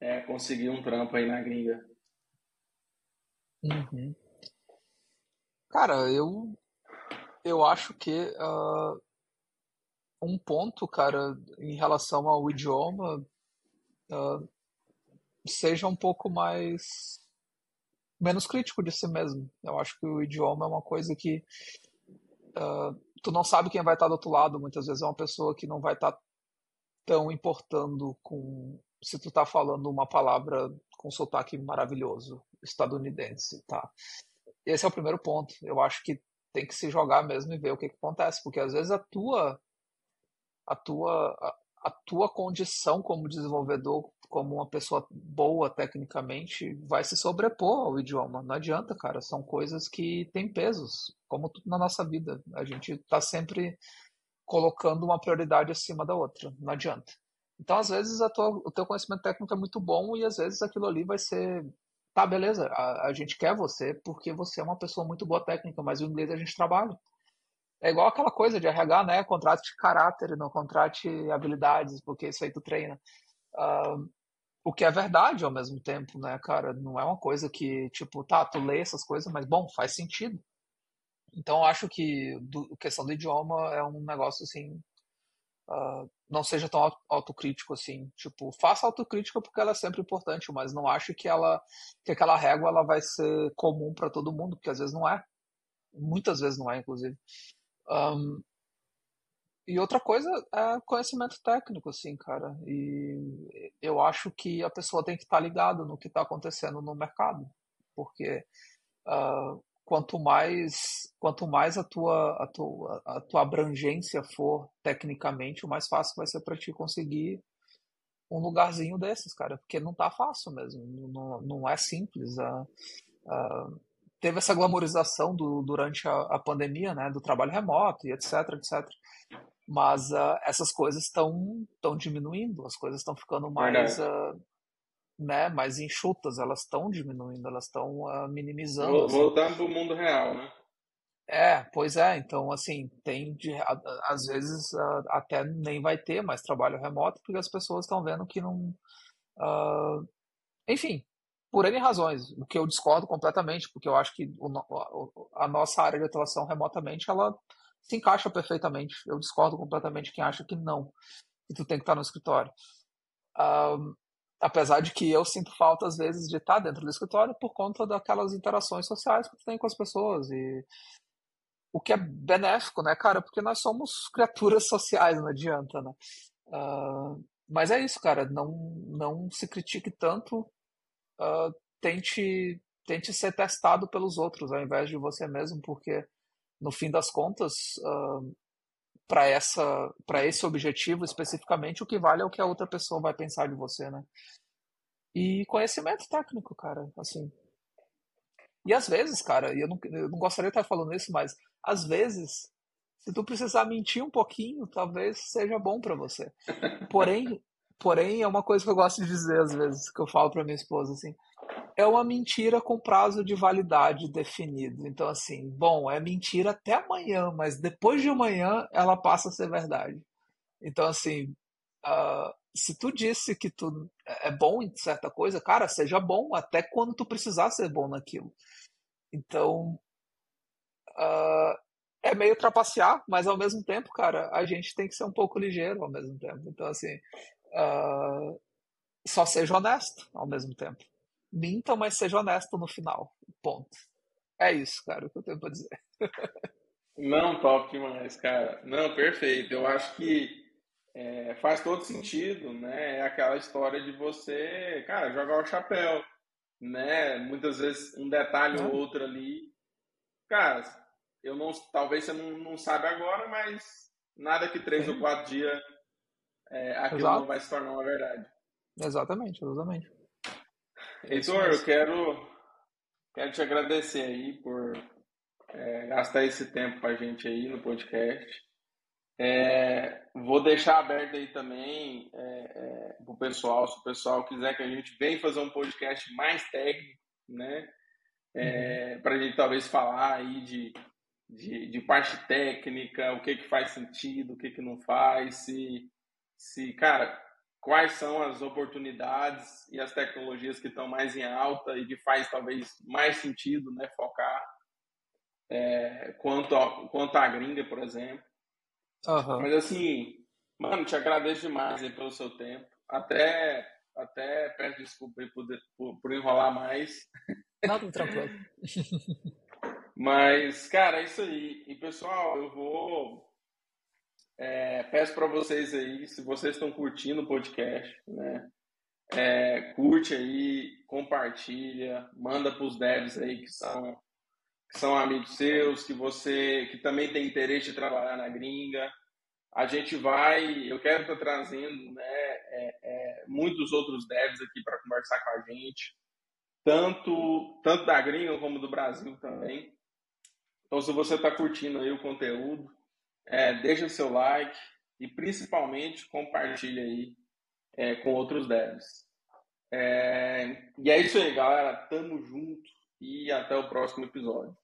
é, conseguir um trampo aí na gringa? Uhum. Cara, eu eu acho que uh, um ponto, cara, em relação ao idioma, uh, seja um pouco mais menos crítico de si mesmo. Eu acho que o idioma é uma coisa que uh, tu não sabe quem vai estar do outro lado. Muitas vezes é uma pessoa que não vai estar tão importando com se tu tá falando uma palavra com sotaque maravilhoso estadunidense, tá? Esse é o primeiro ponto. Eu acho que tem que se jogar mesmo e ver o que, que acontece, porque às vezes a tua a tua a, a tua condição como desenvolvedor como uma pessoa boa tecnicamente, vai se sobrepor ao idioma. Não adianta, cara. São coisas que têm pesos, como tudo na nossa vida. A gente está sempre colocando uma prioridade acima da outra. Não adianta. Então, às vezes, tua, o teu conhecimento técnico é muito bom e às vezes aquilo ali vai ser. Tá, beleza, a, a gente quer você porque você é uma pessoa muito boa técnica, mas o inglês a gente trabalha. É igual aquela coisa de RH, né? Contrate caráter, não contrate habilidades, porque isso aí tu treina. Uh, o que é verdade ao mesmo tempo, né, cara? Não é uma coisa que, tipo, tá, tu lê essas coisas, mas, bom, faz sentido. Então, acho que a questão do idioma é um negócio, assim, uh, não seja tão autocrítico, assim. Tipo, faça autocrítica porque ela é sempre importante, mas não acho que ela, que aquela régua, ela vai ser comum para todo mundo, porque às vezes não é. Muitas vezes não é, inclusive. Um, e outra coisa é conhecimento técnico, assim, cara. E eu acho que a pessoa tem que estar ligada no que está acontecendo no mercado, porque uh, quanto mais quanto mais a tua, a tua a tua abrangência for tecnicamente, o mais fácil vai ser para ti conseguir um lugarzinho desses, cara, porque não tá fácil mesmo, não, não é simples. Uh, uh, teve essa glamorização do, durante a, a, pandemia, né, do trabalho remoto e etc, etc. Mas uh, essas coisas estão estão diminuindo, as coisas estão ficando mais né, mais enxutas, elas estão diminuindo, elas estão minimizando. Assim. Voltando para o mundo real, né? É, pois é. Então, assim, tem de, às vezes até nem vai ter mais trabalho remoto porque as pessoas estão vendo que não. Uh, enfim, por N razões, o que eu discordo completamente, porque eu acho que o, a nossa área de atuação remotamente ela se encaixa perfeitamente. Eu discordo completamente quem acha que não, que tu tem que estar no escritório. Uh, apesar de que eu sinto falta às vezes de estar dentro do escritório por conta daquelas interações sociais que tu tem com as pessoas e o que é benéfico, né, cara? Porque nós somos criaturas sociais, não adianta, né? Uh, mas é isso, cara. Não, não se critique tanto. Uh, tente, tente ser testado pelos outros ao invés de você mesmo, porque no fim das contas, uh, para essa, para esse objetivo especificamente, o que vale é o que a outra pessoa vai pensar de você, né? E conhecimento técnico, cara, assim. E às vezes, cara, e eu não, eu não gostaria de estar falando isso, mas às vezes, se tu precisar mentir um pouquinho, talvez seja bom para você. Porém, porém, é uma coisa que eu gosto de dizer às vezes, que eu falo para minha esposa assim, é uma mentira com prazo de validade definido. Então, assim, bom, é mentira até amanhã, mas depois de amanhã ela passa a ser verdade. Então, assim, uh, se tu disse que tu é bom em certa coisa, cara, seja bom até quando tu precisar ser bom naquilo. Então, uh, é meio trapacear, mas ao mesmo tempo, cara, a gente tem que ser um pouco ligeiro ao mesmo tempo. Então, assim, uh, só seja honesto ao mesmo tempo. Minta, mas seja honesto no final. Ponto. É isso, cara, o que eu tenho pra dizer. Não, top demais, cara. Não, perfeito. Eu acho que é, faz todo sentido, né? É aquela história de você, cara, jogar o chapéu, né? Muitas vezes um detalhe ou outro ali. Cara, eu não, talvez você não, não sabe agora, mas nada que três ou quatro dias é, aquilo Exato. não vai se tornar uma verdade. Exatamente, exatamente. Heitor, eu quero, quero te agradecer aí por é, gastar esse tempo com a gente aí no podcast. É, vou deixar aberto aí também é, é, para o pessoal, se o pessoal quiser que a gente venha fazer um podcast mais técnico, né? É, uhum. Para a gente talvez falar aí de de, de parte técnica, o que, que faz sentido, o que, que não faz, se, se, cara, quais são as oportunidades e as tecnologias que estão mais em alta e que faz talvez mais sentido né, focar é, quanto, a, quanto à gringa, por exemplo. Uhum. Mas assim, mano, te agradeço demais aí pelo seu tempo. Até, até peço desculpa aí por, por, por enrolar mais. Nada, tranquilo. Mas, cara, é isso aí. E pessoal, eu vou. É, peço para vocês aí, se vocês estão curtindo o podcast, né? É, curte aí, compartilha, manda para os devs aí que são, que são amigos seus, que você que também tem interesse de trabalhar na gringa. A gente vai, eu quero estar tá trazendo né, é, é, muitos outros devs aqui para conversar com a gente, tanto, tanto da gringa como do Brasil também. Então, se você está curtindo aí o conteúdo, é, deixa seu like e principalmente compartilha aí é, com outros devs. É, e é isso aí, galera. Tamo junto e até o próximo episódio.